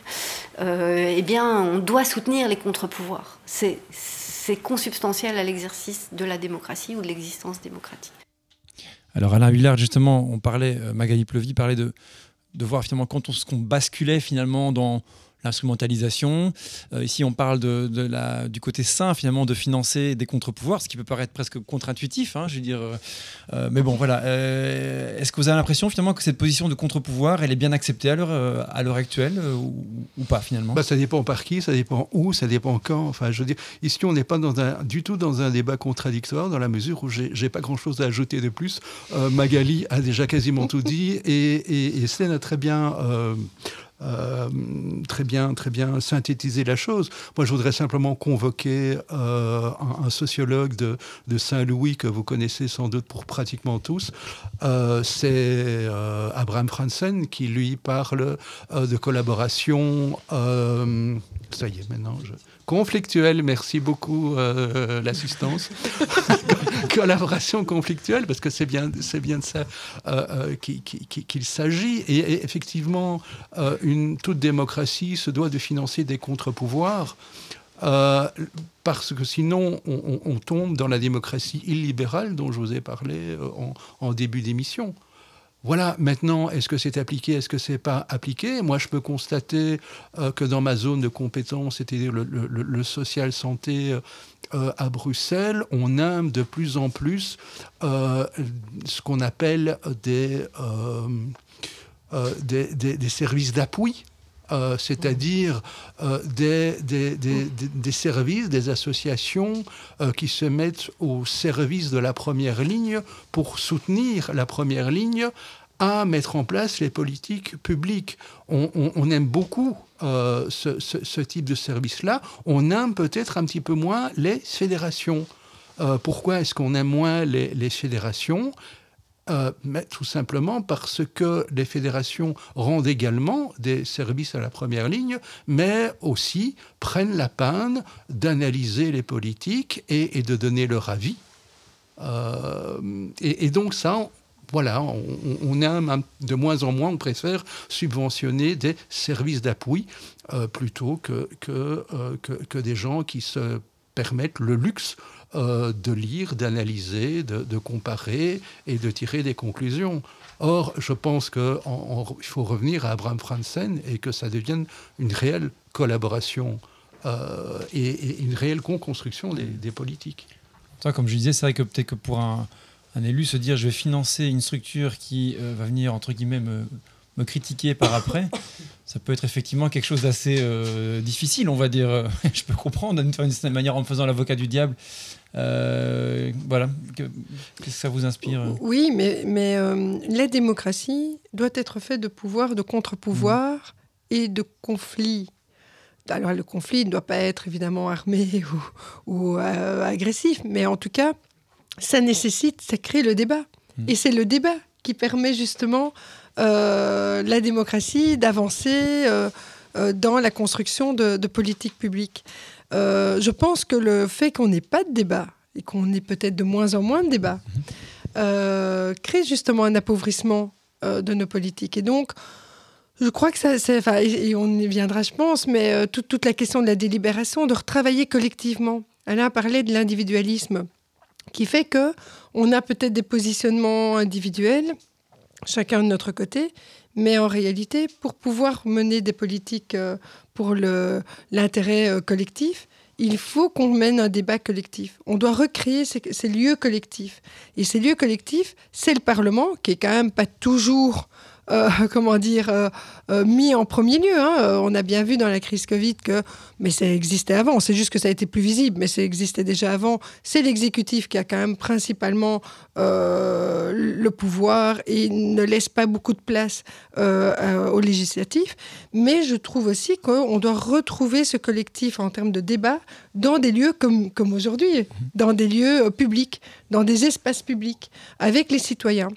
eh bien, on doit soutenir les contre-pouvoirs. C'est consubstantiel à l'exercice de la démocratie ou de l'existence démocratique. Alors, Alain Villard, justement, on parlait, Magali Plevy parlait de, de voir finalement quand on, qu'on basculait finalement dans l'instrumentalisation. Euh, ici, on parle de, du côté sain, finalement, de financer des contre-pouvoirs, ce qui peut paraître presque contre-intuitif, hein, je veux dire. Euh, euh, mais bon, voilà. Est-ce que vous avez l'impression, finalement, que cette position de contre-pouvoir, elle est bien acceptée à l'heure, actuelle ou, pas, finalement? Bah, Ça dépend par qui, ça dépend où, ça dépend quand. Enfin, je veux dire, ici, on n'est pas dans un, du tout dans un débat contradictoire, dans la mesure où j'ai pas grand-chose à ajouter de plus. Magali a déjà quasiment tout dit et, et, a très bien euh, très bien, très bien synthétiser la chose. Moi, je voudrais simplement convoquer euh, un, sociologue de, Saint-Louis que vous connaissez sans doute pour pratiquement tous. Euh, c'est Abraham Franzen qui lui parle de collaboration. ça y est, maintenant, je conflictuelle. Merci beaucoup euh, l'assistance. Collaboration conflictuelle, parce que c'est bien, c'est bien de ça euh, euh, qu'il s'agit. Et, effectivement, une toute démocratie se doit de financer des contre-pouvoirs. parce que sinon, on, tombe dans la démocratie illibérale dont je vous ai parlé en, en début d'émission. Voilà, maintenant, est-ce que c'est appliqué, est-ce que c'est pas appliqué? Moi, je peux constater euh, que dans ma zone de compétence, c'est-à-dire le, social santé euh, à Bruxelles, on aime de plus en plus euh, ce qu'on appelle des, services d'appui. C'est-à-dire des, des, services, des associations qui se mettent au service de la première ligne pour soutenir la première ligne à mettre en place les politiques publiques. On, aime beaucoup euh, ce, type de service-là. On aime peut-être un petit peu moins les fédérations. Euh, pourquoi est-ce qu'on aime moins les, fédérations? Euh, mais tout simplement parce que les fédérations rendent également des services à la première ligne, mais aussi prennent la peine d'analyser les politiques et, de donner leur avis. et, et, donc ça, voilà, on, aime de moins en moins, on préfère subventionner des services d'appui euh, plutôt euh, que, que, des gens qui se permettent le luxe euh, de lire, d'analyser, de, comparer et de tirer des conclusions. Or, je pense qu'il faut revenir à Abraham Franzen et que ça devienne une réelle collaboration et, une réelle co-construction des, des politiques. comme je disais, c'est vrai que peut-être que pour un, un élu se dire je vais financer une structure qui euh, va venir entre guillemets me, critiquer par après, ça peut être effectivement quelque chose d'assez euh, difficile, on va dire. je peux comprendre d'une certaine manière en me faisant l'avocat du diable. Euh, voilà, qu'est-ce que ça vous inspire Oui, mais, mais la démocratie doit être faite de pouvoir, de contre-pouvoir et de conflits. Alors le conflit ne doit pas être évidemment armé ou, ou agressif, mais en tout cas, ça nécessite, ça crée le débat. Hmm. Et c'est le débat qui permet justement euh, la démocratie d'avancer euh, euh, dans la construction de, politiques publiques. Je pense que le fait qu'on n'ait pas de débat et qu'on ait peut-être de moins en moins de débats, crée justement un appauvrissement de nos politiques. Et donc, je crois que ça, c'est, et on y viendra, je pense, mais toute, toute, la question de la délibération, de retravailler collectivement. Alain a parlé de l'individualisme, qui fait que on a peut-être des positionnements individuels, chacun de notre côté, mais en réalité, pour pouvoir mener des politiques pour l'intérêt collectif, il faut qu'on mène un débat collectif. On doit recréer ces, ces lieux collectifs. Et ces lieux collectifs, c'est le Parlement, qui est quand même pas toujours euh, comment dire, euh, euh, mis en premier lieu. Hein. On a bien vu dans la crise Covid que, mais ça existait avant, c'est juste que ça a été plus visible, mais ça existait déjà avant. C'est l'exécutif qui a quand même principalement le pouvoir et ne laisse pas beaucoup de place au législatif. Mais je trouve aussi qu'on doit retrouver ce collectif en termes de débat dans des lieux comme, comme aujourd'hui, dans des lieux publics, dans des espaces publics, avec les citoyens.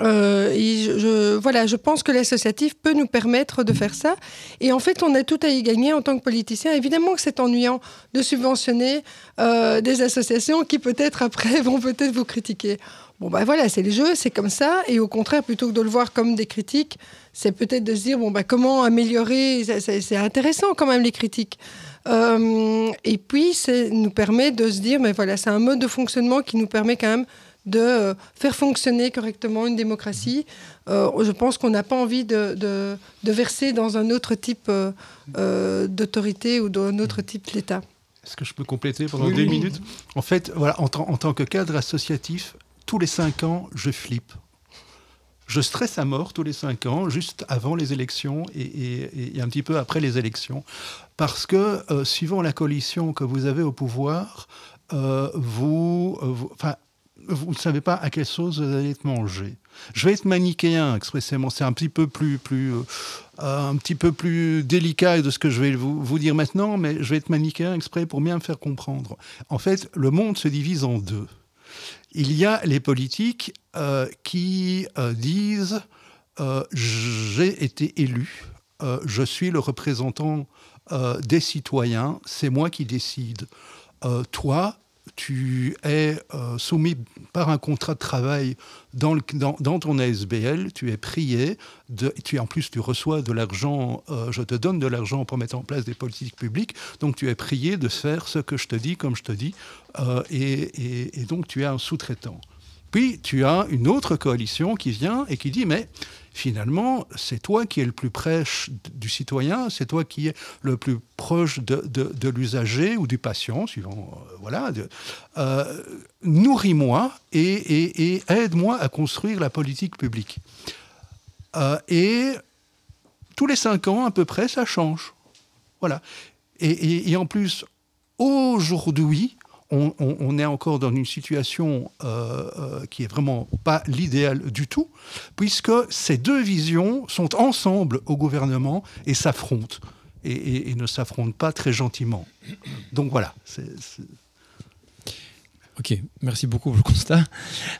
Euh, je, voilà, je pense que l'associatif peut nous permettre de faire ça. Et en fait, on a tout à y gagner en tant que politicien. Évidemment que c'est ennuyant de subventionner euh, des associations qui peut-être après vont peut-être vous critiquer. Bon, ben voilà, c'est les jeux, c'est comme ça. Et au contraire, plutôt que de le voir comme des critiques, c'est peut-être de se dire, bon, ben comment améliorer? C'est intéressant quand même les critiques. Euh, et puis, ça nous permet de se dire, mais voilà, c'est un mode de fonctionnement qui nous permet quand même de euh, faire fonctionner correctement une démocratie. Euh, je pense qu'on n'a pas envie de, de, verser dans un autre type euh, d'autorité ou d'un autre type d'État. Est-ce que je peux compléter pendant deux minutes? En fait, voilà, en, en, tant que cadre associatif, tous les cinq ans, je flippe. Je stresse à mort tous les cinq ans, juste avant les élections et, et, un petit peu après les élections. Parce que, suivant la coalition que vous avez au pouvoir, vous, vous, vous ne savez pas à quelle sauce vous allez être mangé. Je vais être manichéen expressément. C'est un petit peu plus, plus, euh, un petit peu plus délicat de ce que je vais vous, dire maintenant, mais je vais être manichéen exprès pour bien me faire comprendre. En fait, le monde se divise en deux. Il y a les politiques euh, qui euh, disent j'ai été élu, je suis le représentant des citoyens, c'est moi qui décide. toi, tu es euh, soumis par un contrat de travail dans, ton ASBL, tu es prié, tu, en plus tu reçois de l'argent, euh, je te donne de l'argent pour mettre en place des politiques publiques, donc tu es prié de faire ce que je te dis comme je te dis, euh, et, et, donc tu es un sous-traitant. Puis tu as une autre coalition qui vient et qui dit, mais finalement, c'est toi qui es le plus prêche du citoyen, c'est toi qui es le plus proche de, l'usager ou du patient, suivant, euh, voilà. Euh, nourris-moi et, aide-moi à construire la politique publique. Euh, et tous les cinq ans, à peu près, ça change. Voilà. et en plus, aujourd'hui, on, est encore dans une situation euh, euh, qui est vraiment pas l'idéal du tout, puisque ces deux visions sont ensemble au gouvernement et s'affrontent, et, ne s'affrontent pas très gentiment. Donc voilà. Ok, merci beaucoup pour le constat.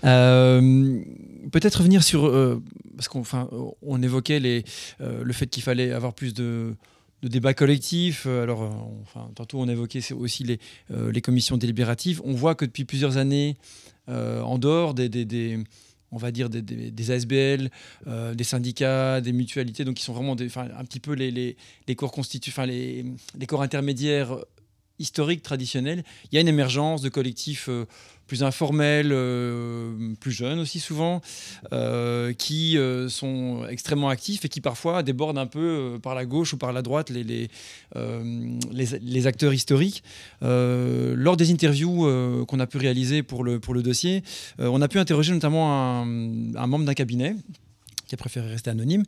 Euh, peut-être revenir sur, parce qu'on on évoquait le fait qu'il fallait avoir plus de de débat collectif. Euh, alors, euh, enfin, tantôt on évoquait aussi les, euh, les, commissions délibératives. On voit que depuis plusieurs années, en dehors des, des, on va dire des, des ASBL, des syndicats, des mutualités, donc qui sont vraiment un petit peu les, les, les corps enfin les, les corps intermédiaires historiques, traditionnels. Il y a une émergence de collectifs plus informels, euh, plus jeunes aussi souvent, euh, qui euh, sont extrêmement actifs et qui parfois débordent un peu par la gauche ou par la droite les, les, les, acteurs historiques. lors des interviews qu'on a pu réaliser pour le, pour le dossier, on a pu interroger notamment un membre d'un cabinet qui a préféré rester anonyme,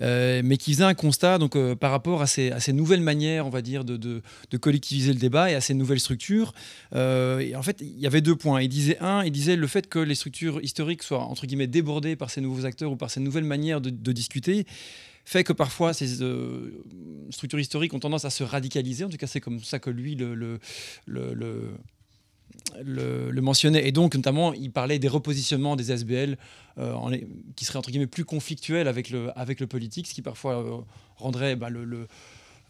euh, mais qui faisait un constat donc, euh, par rapport à ces, nouvelles manières, on va dire, de, collectiviser le débat et à ces nouvelles structures. Euh, en fait, il y avait deux points. Il disait un, il disait le fait que les structures historiques soient entre guillemets débordées par ces nouveaux acteurs ou par ces nouvelles manières de, discuter fait que parfois ces structures historiques ont tendance à se radicaliser. En tout cas, c'est comme ça que lui le, le, mentionnait. Et donc, notamment, il parlait des repositionnements des SBL euh, qui seraient, entre guillemets, plus conflictuels avec le, avec le politique, ce qui parfois euh, rendrait bah, le,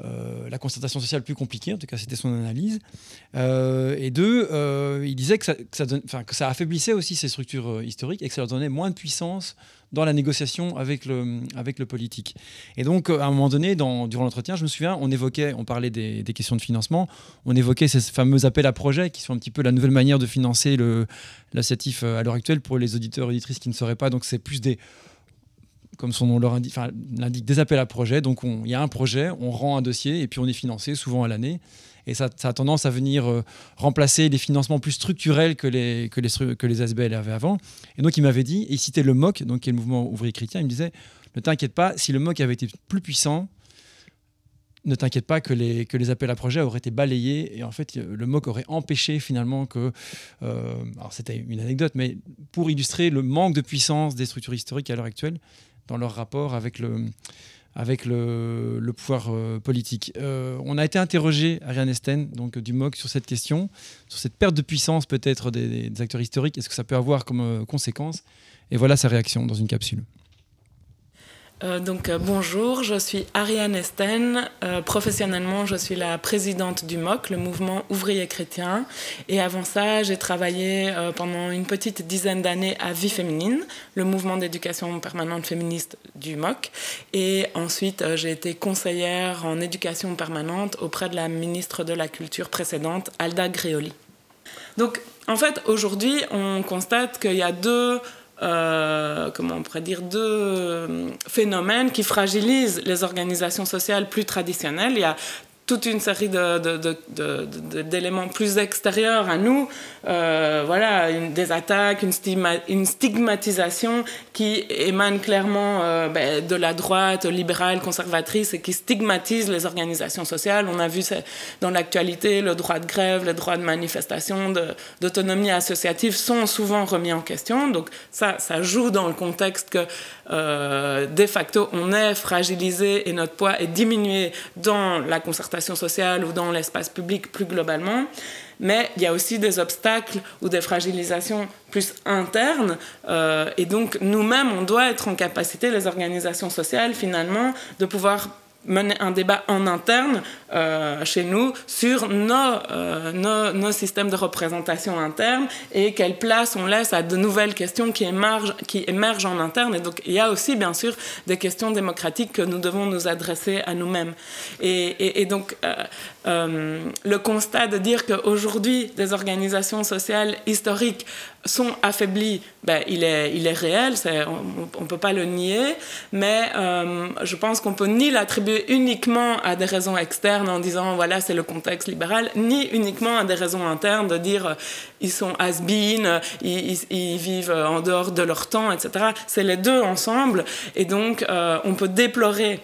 la constatation sociale plus compliquée, en tout cas c'était son analyse. et deux, il disait que ça, que ça, affaiblissait aussi ces structures historiques et que ça leur donnait moins de puissance dans la négociation avec le, avec le politique. Et donc, à un moment donné, dans, durant l'entretien, je me souviens, on évoquait, on parlait des, des, questions de financement, on évoquait ces fameux appels à projets qui sont un petit peu la nouvelle manière de financer l'associatif à l'heure actuelle pour les auditeurs et auditrices qui ne sauraient pas. Donc, c'est plus des comme son nom l'indique, des appels à projets. Donc il y a un projet, on rend un dossier et puis on est financé souvent à l'année. Et ça, a tendance à venir euh, remplacer les financements plus structurels que les, que les, que les avaient avant. Et donc il m'avait dit, et il citait le MOC, donc qui est le mouvement ouvrier chrétien, il me disait, ne t'inquiète pas, si le MOC avait été plus puissant, ne t'inquiète pas que les, que les appels à projets auraient été balayés et en fait le MOC aurait empêché finalement que... Euh, alors c'était une anecdote, mais pour illustrer le manque de puissance des structures historiques à l'heure actuelle, dans leur rapport avec le, avec le, pouvoir euh, politique. Euh, on a été interrogé, Ariane Esten, donc du MOC, sur cette question, sur cette perte de puissance peut-être des, des, acteurs historiques, est-ce que ça peut avoir comme euh, conséquence? Et voilà sa réaction dans une capsule. Euh, donc euh, bonjour, je suis Ariane Esten. Euh, professionnellement, je suis la présidente du MOC, le mouvement ouvrier chrétien. Et avant ça, j'ai travaillé pendant une petite dizaine d'années à Vie féminine, le mouvement d'éducation permanente féministe du MOC. Et ensuite, j'ai été conseillère en éducation permanente auprès de la ministre de la Culture précédente, Alda Greoli. Donc en fait, aujourd'hui, on constate qu'il y a deux euh, comment on pourrait dire, deux phénomènes qui fragilisent les organisations sociales plus traditionnelles. Toute une série d'éléments plus extérieurs à nous, euh, voilà, des attaques, une, une, stigmatisation qui émane clairement euh, ben, de la droite libérale, conservatrice et qui stigmatise les organisations sociales. On a vu dans l'actualité le droit de grève, le droit de manifestation, d'autonomie associative sont souvent remis en question. Donc ça, ça joue dans le contexte que euh, de facto on est fragilisé et notre poids est diminué dans la concertation sociale ou dans l'espace public plus globalement. Mais il y a aussi des obstacles ou des fragilisations plus internes. Euh, et donc, nous-mêmes, on doit être en capacité, les organisations sociales, finalement, de pouvoir mener un débat en interne euh, chez nous sur nos, euh, nos, nos, systèmes de représentation interne et quelle place on laisse à de nouvelles questions qui émergent, qui émergent en interne. Et donc, il y a aussi, bien sûr, des questions démocratiques que nous devons nous adresser à nous-mêmes. Et, donc, euh, le constat de dire qu'aujourd'hui, des organisations sociales historiques sont affaiblis, ben, il, est, il est réel, on ne peut pas le nier, mais je pense qu'on peut ni l'attribuer uniquement à des raisons externes en disant voilà c'est le contexte libéral, ni uniquement à des raisons internes de dire euh, ils sont has-been, ils, ils, vivent en dehors de leur temps, etc. C'est les deux ensemble, et donc euh, on peut déplorer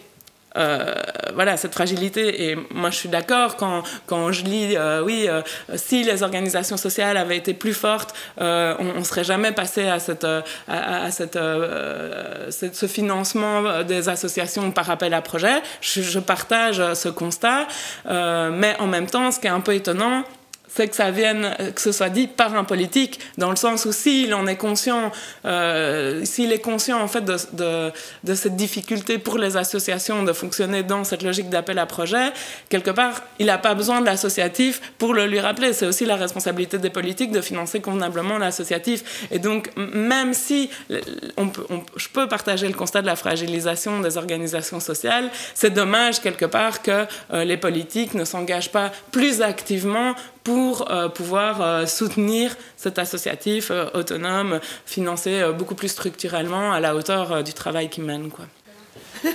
euh, voilà, cette fragilité. Et moi, je suis d'accord quand, quand je lis, euh, oui, euh, si les organisations sociales avaient été plus fortes, on ne serait jamais passé à, cette, à, cette, ce financement des associations par appel à projet. Je, je partage ce constat. mais en même temps, ce qui est un peu étonnant, c'est que ça vienne, que ce soit dit par un politique, dans le sens où s'il en est conscient, euh, s'il est conscient en fait de, cette difficulté pour les associations de fonctionner dans cette logique d'appel à projet, quelque part, il n'a pas besoin de l'associatif pour le lui rappeler. C'est aussi la responsabilité des politiques de financer convenablement l'associatif. Et donc, même si je peux partager le constat de la fragilisation des organisations sociales, c'est dommage quelque part que euh, les politiques ne s'engagent pas plus activement pour euh, pouvoir euh, soutenir cet associatif euh, autonome, financé beaucoup plus structurellement à la hauteur du travail qu'il mène. Quoi.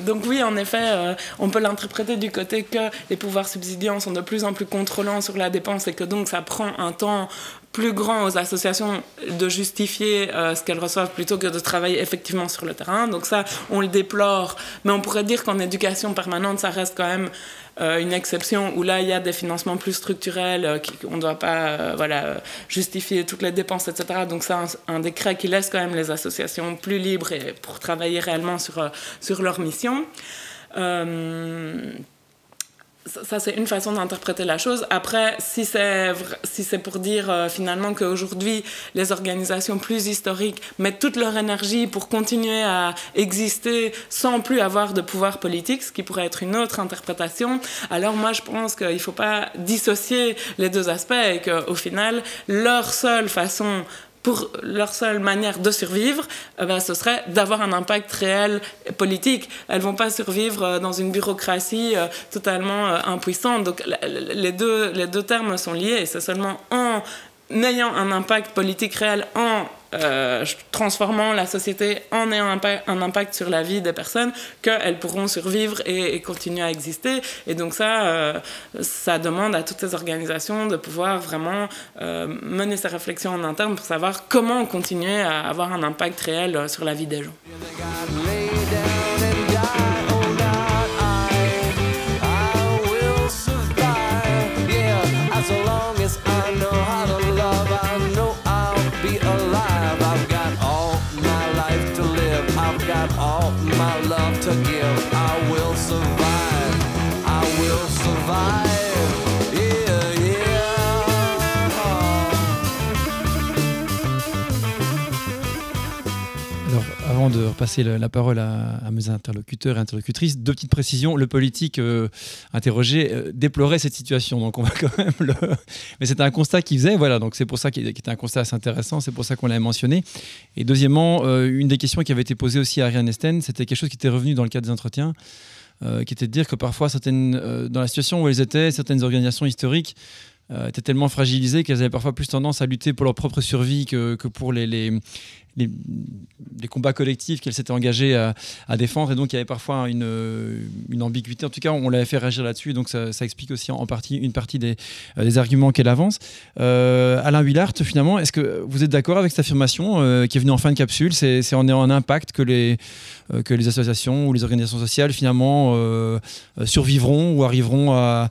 donc oui, en effet, on peut l'interpréter du côté que les pouvoirs subsidiants sont de plus en plus contrôlants sur la dépense et que donc ça prend un temps plus grand aux associations de justifier ce qu'elles reçoivent plutôt que de travailler effectivement sur le terrain. Donc ça, on le déplore, mais on pourrait dire qu'en éducation permanente, ça reste quand même euh, une exception où là, il y a des financements plus structurels, euh, on ne doit pas euh, voilà, justifier toutes les dépenses, etc. Donc c'est un, décret qui laisse quand même les associations plus libres pour travailler réellement sur, sur leur mission. Ça, c'est une façon d'interpréter la chose. Après, si c'est si c'est pour dire euh, finalement qu'aujourd'hui, les organisations plus historiques mettent toute leur énergie pour continuer à exister sans plus avoir de pouvoir politique, ce qui pourrait être une autre interprétation, alors moi, je pense qu'il ne faut pas dissocier les deux aspects et qu'au final, leur seule façon pour leur seule manière de survivre, eh ben, ce serait d'avoir un impact réel politique. Elles vont pas survivre euh, dans une bureaucratie euh, totalement euh, impuissante. Donc les deux, les deux termes sont liés c'est seulement en ayant un impact politique réel, en euh, transformant la société en ayant un, impact sur la vie des personnes, qu'elles pourront survivre et, continuer à exister. Et donc ça, euh, ça demande à toutes ces organisations de pouvoir vraiment euh, mener ces réflexions en interne pour savoir comment continuer à avoir un impact réel sur la vie des gens. De repasser la, parole à, mes interlocuteurs et interlocutrices, deux petites précisions. Le politique euh, interrogé euh, déplorait cette situation, donc on va quand même le... Mais c'était un constat qu'il faisait, voilà, donc c'est pour ça qu'il était un constat assez intéressant, c'est pour ça qu'on l'avait mentionné. Et deuxièmement, euh, une des questions qui avait été posée aussi à Ariane Esten, c'était quelque chose qui était revenu dans le cadre des entretiens, qui était de dire que parfois, certaines, dans la situation où elles étaient, certaines organisations historiques étaient tellement fragilisées qu'elles avaient parfois plus tendance à lutter pour leur propre survie que, que pour les, les, combats collectifs qu'elle s'était engagée à, défendre. Et donc, il y avait parfois une, ambiguïté. En tout cas, on l'avait fait réagir là-dessus. Donc, ça, explique aussi en, partie une partie des, euh, arguments qu'elle avance. Euh, Alain Willart, finalement, est-ce que vous êtes d'accord avec cette affirmation euh, qui est venue en fin de capsule? C'est en ayant un impact que les, que les associations ou les organisations sociales, finalement, survivront ou arriveront à,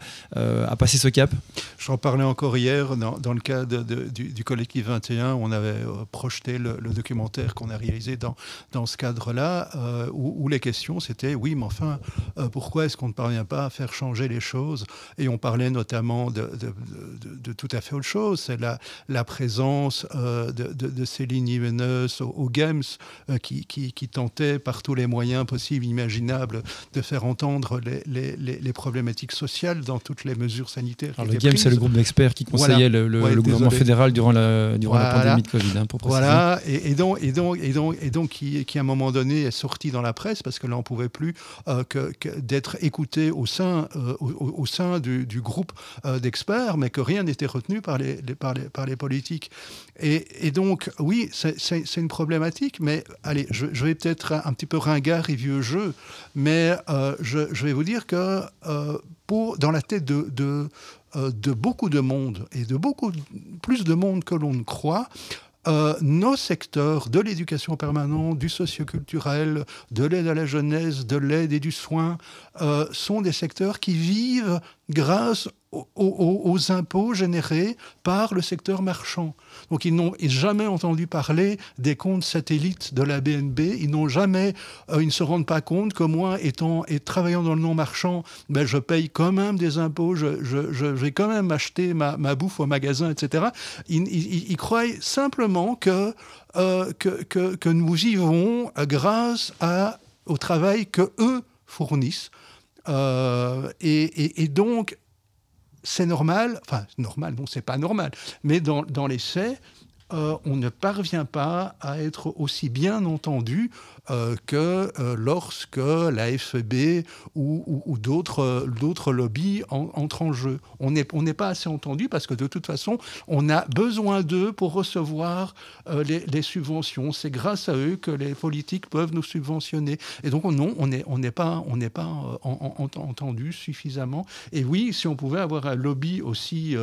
passer ce cap? J'en parlais encore hier dans, le cadre du, collectif 21. On avait projeté le document qu'on a réalisé dans, dans ce cadre-là, euh, où, les questions c'était oui, mais enfin, euh, pourquoi est-ce qu'on ne parvient pas à faire changer les choses? Et on parlait notamment de, de, tout à fait autre chose, c'est la, la présence euh, de, Céline Jiménez au, Games, qui, qui, qui, tentait par tous les moyens possibles, imaginables, de faire entendre les, les, les, problématiques sociales dans toutes les mesures sanitaires. Alors le Games, c'est le groupe d'experts qui conseillait le, le, gouvernement fédéral durant la, durant la pandémie de Covid, hein, pour préciser. Voilà, et, et et donc, et donc, et donc qui, qui, à un moment donné est sorti dans la presse parce que là on pouvait plus euh, d'être écouté au sein, euh, au, sein du, groupe euh, d'experts, mais que rien n'était retenu par les, par, les, par les politiques. Et, donc oui, c'est une problématique, mais allez, je, vais peut-être un, petit peu ringard et vieux jeu, mais je, je, vais vous dire que pour, dans la tête de de beaucoup de monde et de beaucoup plus de monde que l'on ne croit, euh, nos secteurs de l'éducation permanente, du socioculturel, de l'aide à la jeunesse, de l'aide et du soin, euh, sont des secteurs qui vivent grâce aux, impôts générés par le secteur marchand. Donc ils n'ont jamais entendu parler des comptes satellites de la BNB, ils n'ont jamais, euh, ils ne se rendent pas compte que moi, étant et travaillant dans le non marchand, ben, je paye quand même des impôts, je, vais quand même acheter ma, bouffe au magasin, etc. Ils, croient simplement que, euh, que, que, nous vivons grâce à, au travail que eux fournissent. Euh, et, donc, c'est normal, enfin normal, non c'est pas normal, mais dans, dans les faits, euh, on ne parvient pas à être aussi bien entendu euh, que euh, lorsque la FEB ou, d'autres lobbies entrent en jeu. On n'est pas assez entendu parce que de toute façon, on a besoin d'eux pour recevoir les, subventions. C'est grâce à eux que les politiques peuvent nous subventionner. Et donc non, on n'est pas, on pas entendu suffisamment. Et oui, si on pouvait avoir un lobby aussi,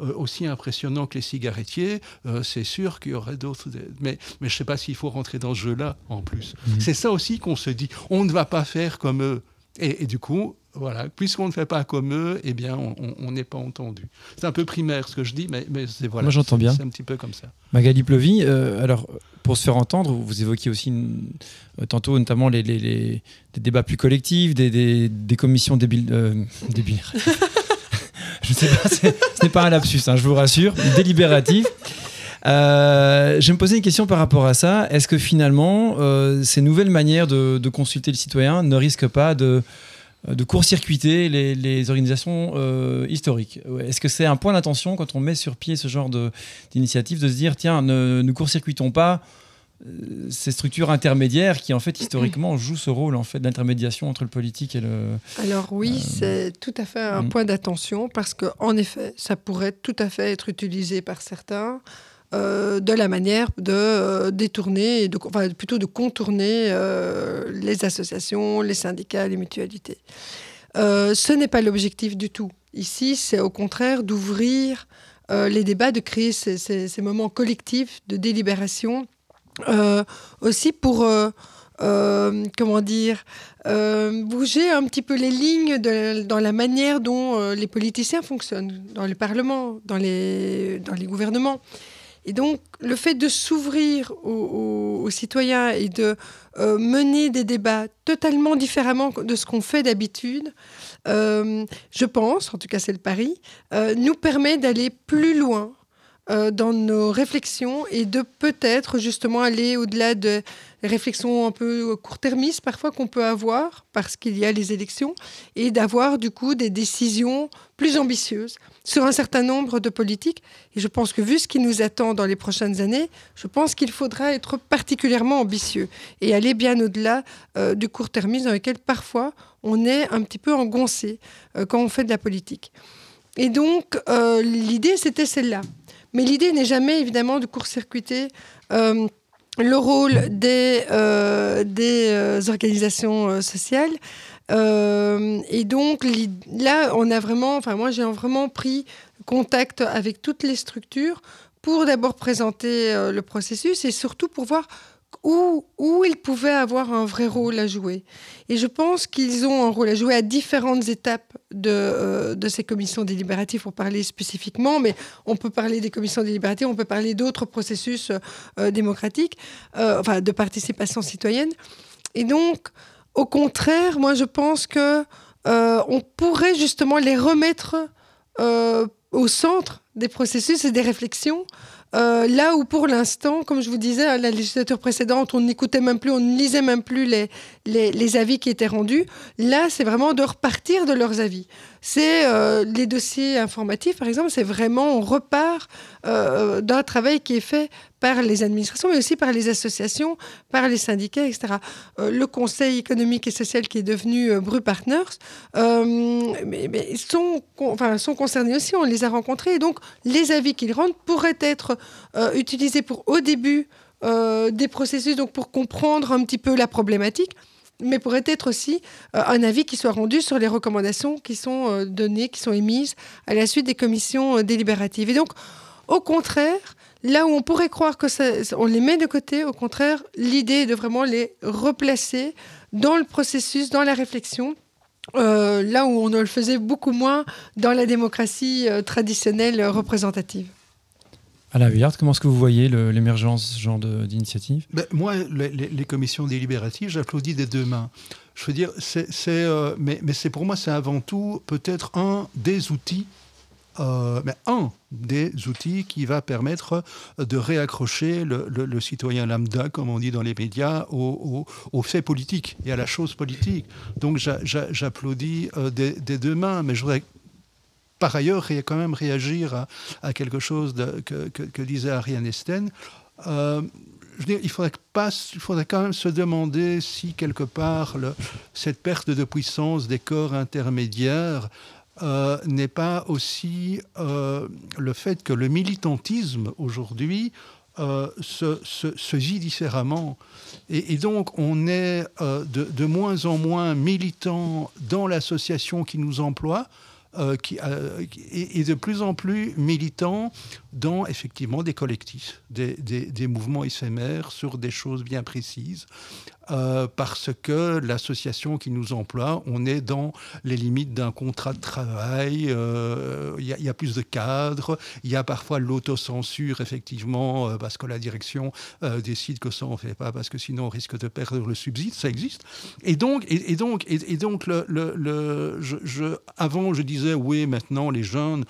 aussi impressionnant que les cigarettiers, c'est sûr qu'il y aurait d'autres. Mais, mais je ne sais pas s'il faut rentrer dans ce jeu-là en plus. Mhm. C'est ça aussi qu'on se dit. On ne va pas faire comme eux. Et, du coup, Voilà, puisqu'on ne fait pas comme eux, eh bien, on n'est pas entendu. C'est un peu primaire ce que je dis, mais, mais c'est voilà. Moi, j'entends bien. C'est un petit peu comme ça. Magali Plovy, euh, alors pour se faire entendre, vous évoquiez aussi euh, tantôt notamment les, les, les, des débats plus collectifs, des, des, des commissions débiles. Euh, débiles. je ne sais pas, ce n'est pas un lapsus, hein, je vous rassure, délibératif. Euh, je me posais une question par rapport à ça. Est-ce que finalement, euh, ces nouvelles manières de, de, consulter le citoyen ne risquent pas de, de court-circuiter les, les, organisations euh, historiques? Est-ce que c'est un point d'attention quand on met sur pied ce genre d'initiative de, se dire, tiens, ne, ne court-circuitons pas euh, ces structures intermédiaires qui en fait historiquement jouent ce rôle en fait d'intermédiation entre le politique et le. Alors oui, euh, c'est tout à fait un mm. point d'attention parce que en effet, ça pourrait tout à fait être utilisé par certains euh, de la manière de euh, détourner, plutôt de contourner euh, les associations, les syndicats, les mutualités. ce n'est pas l'objectif du tout. Ici, c'est au contraire d'ouvrir les débats, de créer ces, moments collectifs de délibération, aussi pour comment dire, bouger un petit peu les lignes dans la manière dont les politiciens fonctionnent, dans le Parlement, dans les, dans les gouvernements. Et donc, le fait de s'ouvrir aux, citoyens et de euh, mener des débats totalement différemment de ce qu'on fait d'habitude, euh, je pense, en tout cas c'est le pari, euh, nous permet d'aller plus loin dans nos réflexions et de peut-être justement aller au-delà de réflexions un peu court-termistes parfois qu'on peut avoir parce qu'il y a les élections et d'avoir du coup des décisions plus ambitieuses sur un certain nombre de politiques. Et je pense que vu ce qui nous attend dans les prochaines années, je pense qu'il faudra être particulièrement ambitieux et aller bien au-delà euh, du court-termisme dans lequel parfois on est un petit peu engoncé euh, quand on fait de la politique. Et donc euh, l'idée c'était celle-là. Mais l'idée n'est jamais évidemment de court-circuiter le rôle des, des organisations sociales. Euh, et donc là, on a vraiment, enfin moi j'ai vraiment pris contact avec toutes les structures pour d'abord présenter euh, le processus et surtout pour voir où, ils pouvaient avoir un vrai rôle à jouer. Et je pense qu'ils ont un rôle à jouer à différentes étapes de, euh, ces commissions délibératives pour parler spécifiquement, mais on peut parler des commissions délibératives, on peut parler d'autres processus démocratiques, enfin de participation citoyenne. Et donc, au contraire, moi je pense que euh, on pourrait justement les remettre euh, au centre des processus et des réflexions. Euh, là où pour l'instant, comme je vous disais, à la législature précédente, on n'écoutait même plus, on ne lisait même plus les, les, avis qui étaient rendus, là, c'est vraiment de repartir de leurs avis. C'est les dossiers informatifs, par exemple, c'est vraiment, on repart d'un travail qui est fait par les administrations, mais aussi par les associations, par les syndicats, etc. Euh, le Conseil économique et social qui est devenu euh, Bru Partners, euh, sont, enfin, sont concernés aussi, on les a rencontrés, et donc les avis qu'ils rendent pourraient être utilisés pour, au début, des processus, donc pour comprendre un petit peu la problématique mais pourrait être aussi un avis qui soit rendu sur les recommandations qui sont données, qui sont émises à la suite des commissions délibératives. Et donc, au contraire, Là où on pourrait croire que ça, on les met de côté, au contraire, l'idée est de vraiment les replacer dans le processus, dans la réflexion, euh, là où on le faisait beaucoup moins dans la démocratie euh, traditionnelle représentative. Alain Vuillard, comment est-ce que vous voyez l'émergence de ce genre d'initiative? Ben, Moi, les, commissions délibératives, j'applaudis des deux mains. Je veux dire, c'est, euh, mais, mais c'est pour moi, c'est avant tout peut-être un des outils euh, mais un des outils qui va permettre de réaccrocher le, citoyen lambda, comme on dit dans les médias, aux au, faits politiques et à la chose politique. Donc j'applaudis euh, des, deux mains, mais je voudrais par ailleurs quand même réagir à, quelque chose que, disait Ariane Esten. Euh, il faudrait, pas, il faudrait quand même se demander si quelque part cette perte de puissance des corps intermédiaires euh, n'est pas aussi euh, le fait que le militantisme aujourd'hui euh, se, vit différemment. Et, donc on est de, moins en moins militant dans l'association qui nous emploie. Qui, et, de plus en plus militant dans effectivement des collectifs, des, des mouvements éphémères sur des choses bien précises. euh, parce que l'association qui nous emploie, on est dans les limites d'un contrat de travail, euh, il y, a plus de cadres, il y a parfois l'autocensure, effectivement, euh, parce que la direction décide que ça on ne fait pas, parce que sinon on risque de perdre le subside, ça existe. Et donc, et, donc, et, donc avant, je disais, oui, maintenant, les jeunes,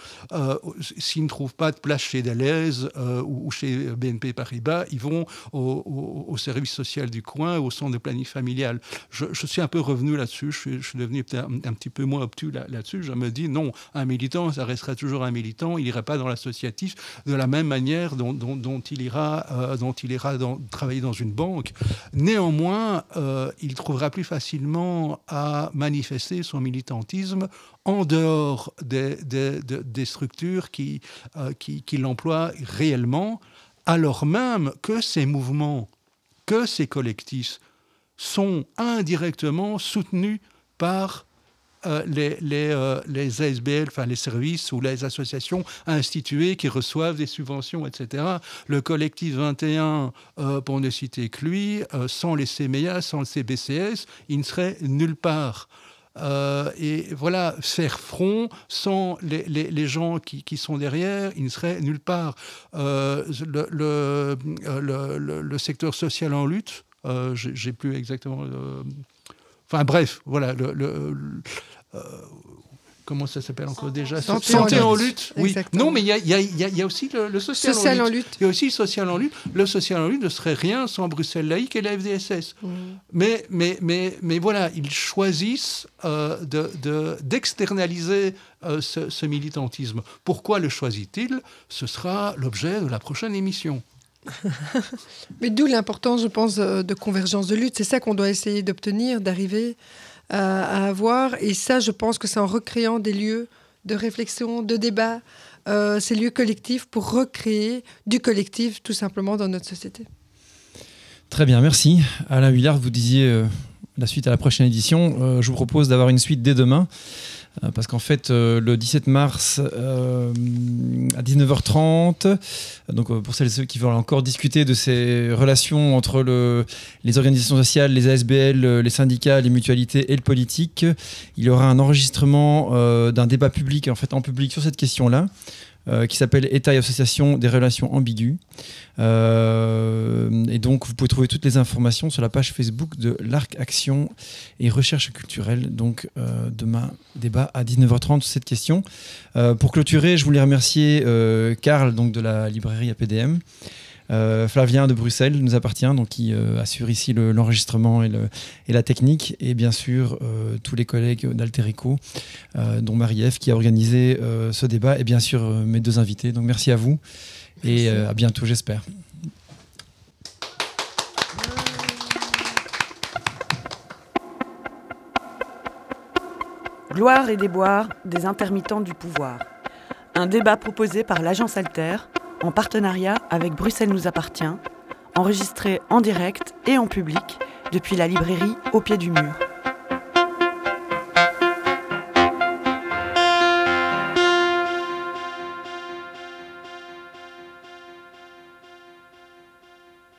s'ils ne trouvent pas de place chez Deleuze ou, chez BNP Paribas, ils vont au, service social du coin, au centre de planning familial. Je, suis un peu revenu là-dessus, je, suis devenu un, petit peu moins obtus là-dessus. je me dis, non, un militant, ça restera toujours un militant, il n'ira pas dans l'associatif de la même manière dont, il ira, euh, dont il ira dans, travailler dans une banque. Néanmoins, euh, il trouvera plus facilement à manifester son militantisme en dehors des, des, structures qui, euh, qui, qui l'emploient réellement, alors même que ces mouvements, que ces collectifs sont indirectement soutenus par euh, les, les, euh, les, ASBL, enfin les services ou les associations instituées qui reçoivent des subventions, etc. Le collectif 21, euh, pour ne citer que lui, sans les CMEA, sans le CBCS, il ne serait nulle part. Et voilà, faire front sans les, gens qui, sont derrière, il ne serait nulle part. Le, le, secteur social en lutte, euh, j'ai plus exactement. Enfin bref, voilà. Le, euh, comment ça s'appelle encore déjà? Santé, en, lutte. Oui. Non, mais il y, a, aussi le, social, en, lutte. Il y a aussi le social en lutte. Le social en lutte ne serait rien sans Bruxelles laïque et la FDSS. Mmh. Mais, mais, mais, mais voilà, ils choisissent euh, d'externaliser ce, ce, militantisme. Pourquoi le choisit-il? Ce sera l'objet de la prochaine émission. Mais d'où l'importance, je pense, de convergence de lutte. C'est ça qu'on doit essayer d'obtenir, d'arriver à, avoir. Et ça, je pense que c'est en recréant des lieux de réflexion, de débat, euh, ces lieux collectifs pour recréer du collectif tout simplement dans notre société. Très bien, merci. Alain Huillard, vous disiez euh, la suite à la prochaine édition. Euh, je vous propose d'avoir une suite dès demain. Euh, parce qu'en fait, euh, le 17 mars euh, à 19h30, donc pour celles et ceux qui veulent encore discuter de ces relations entre le, les organisations sociales, les ASBL, les syndicats, les mutualités et le politique, il y aura un enregistrement d'un débat public, en fait en public sur cette question-là. Euh, qui s'appelle État et association des relations ambiguës. Euh, et donc, vous pouvez trouver toutes les informations sur la page Facebook de l'Arc Action et Recherche culturelle. Donc, euh, demain, débat à 19h30 sur cette question. pour clôturer, je voulais remercier Karl donc, de la librairie APDM. Euh, Flavien de Bruxelles nous appartient, donc qui euh, assure ici l'enregistrement et, la technique, et bien sûr euh, tous les collègues d'Alterico, dont Marie-Ève qui a organisé ce débat, et bien sûr mes deux invités. Donc merci à vous et à bientôt, j'espère. Gloire et déboire des intermittents du pouvoir. Un débat proposé par l'agence Alter en partenariat avec Bruxelles nous appartient, enregistré en direct et en public depuis la librairie au pied du mur.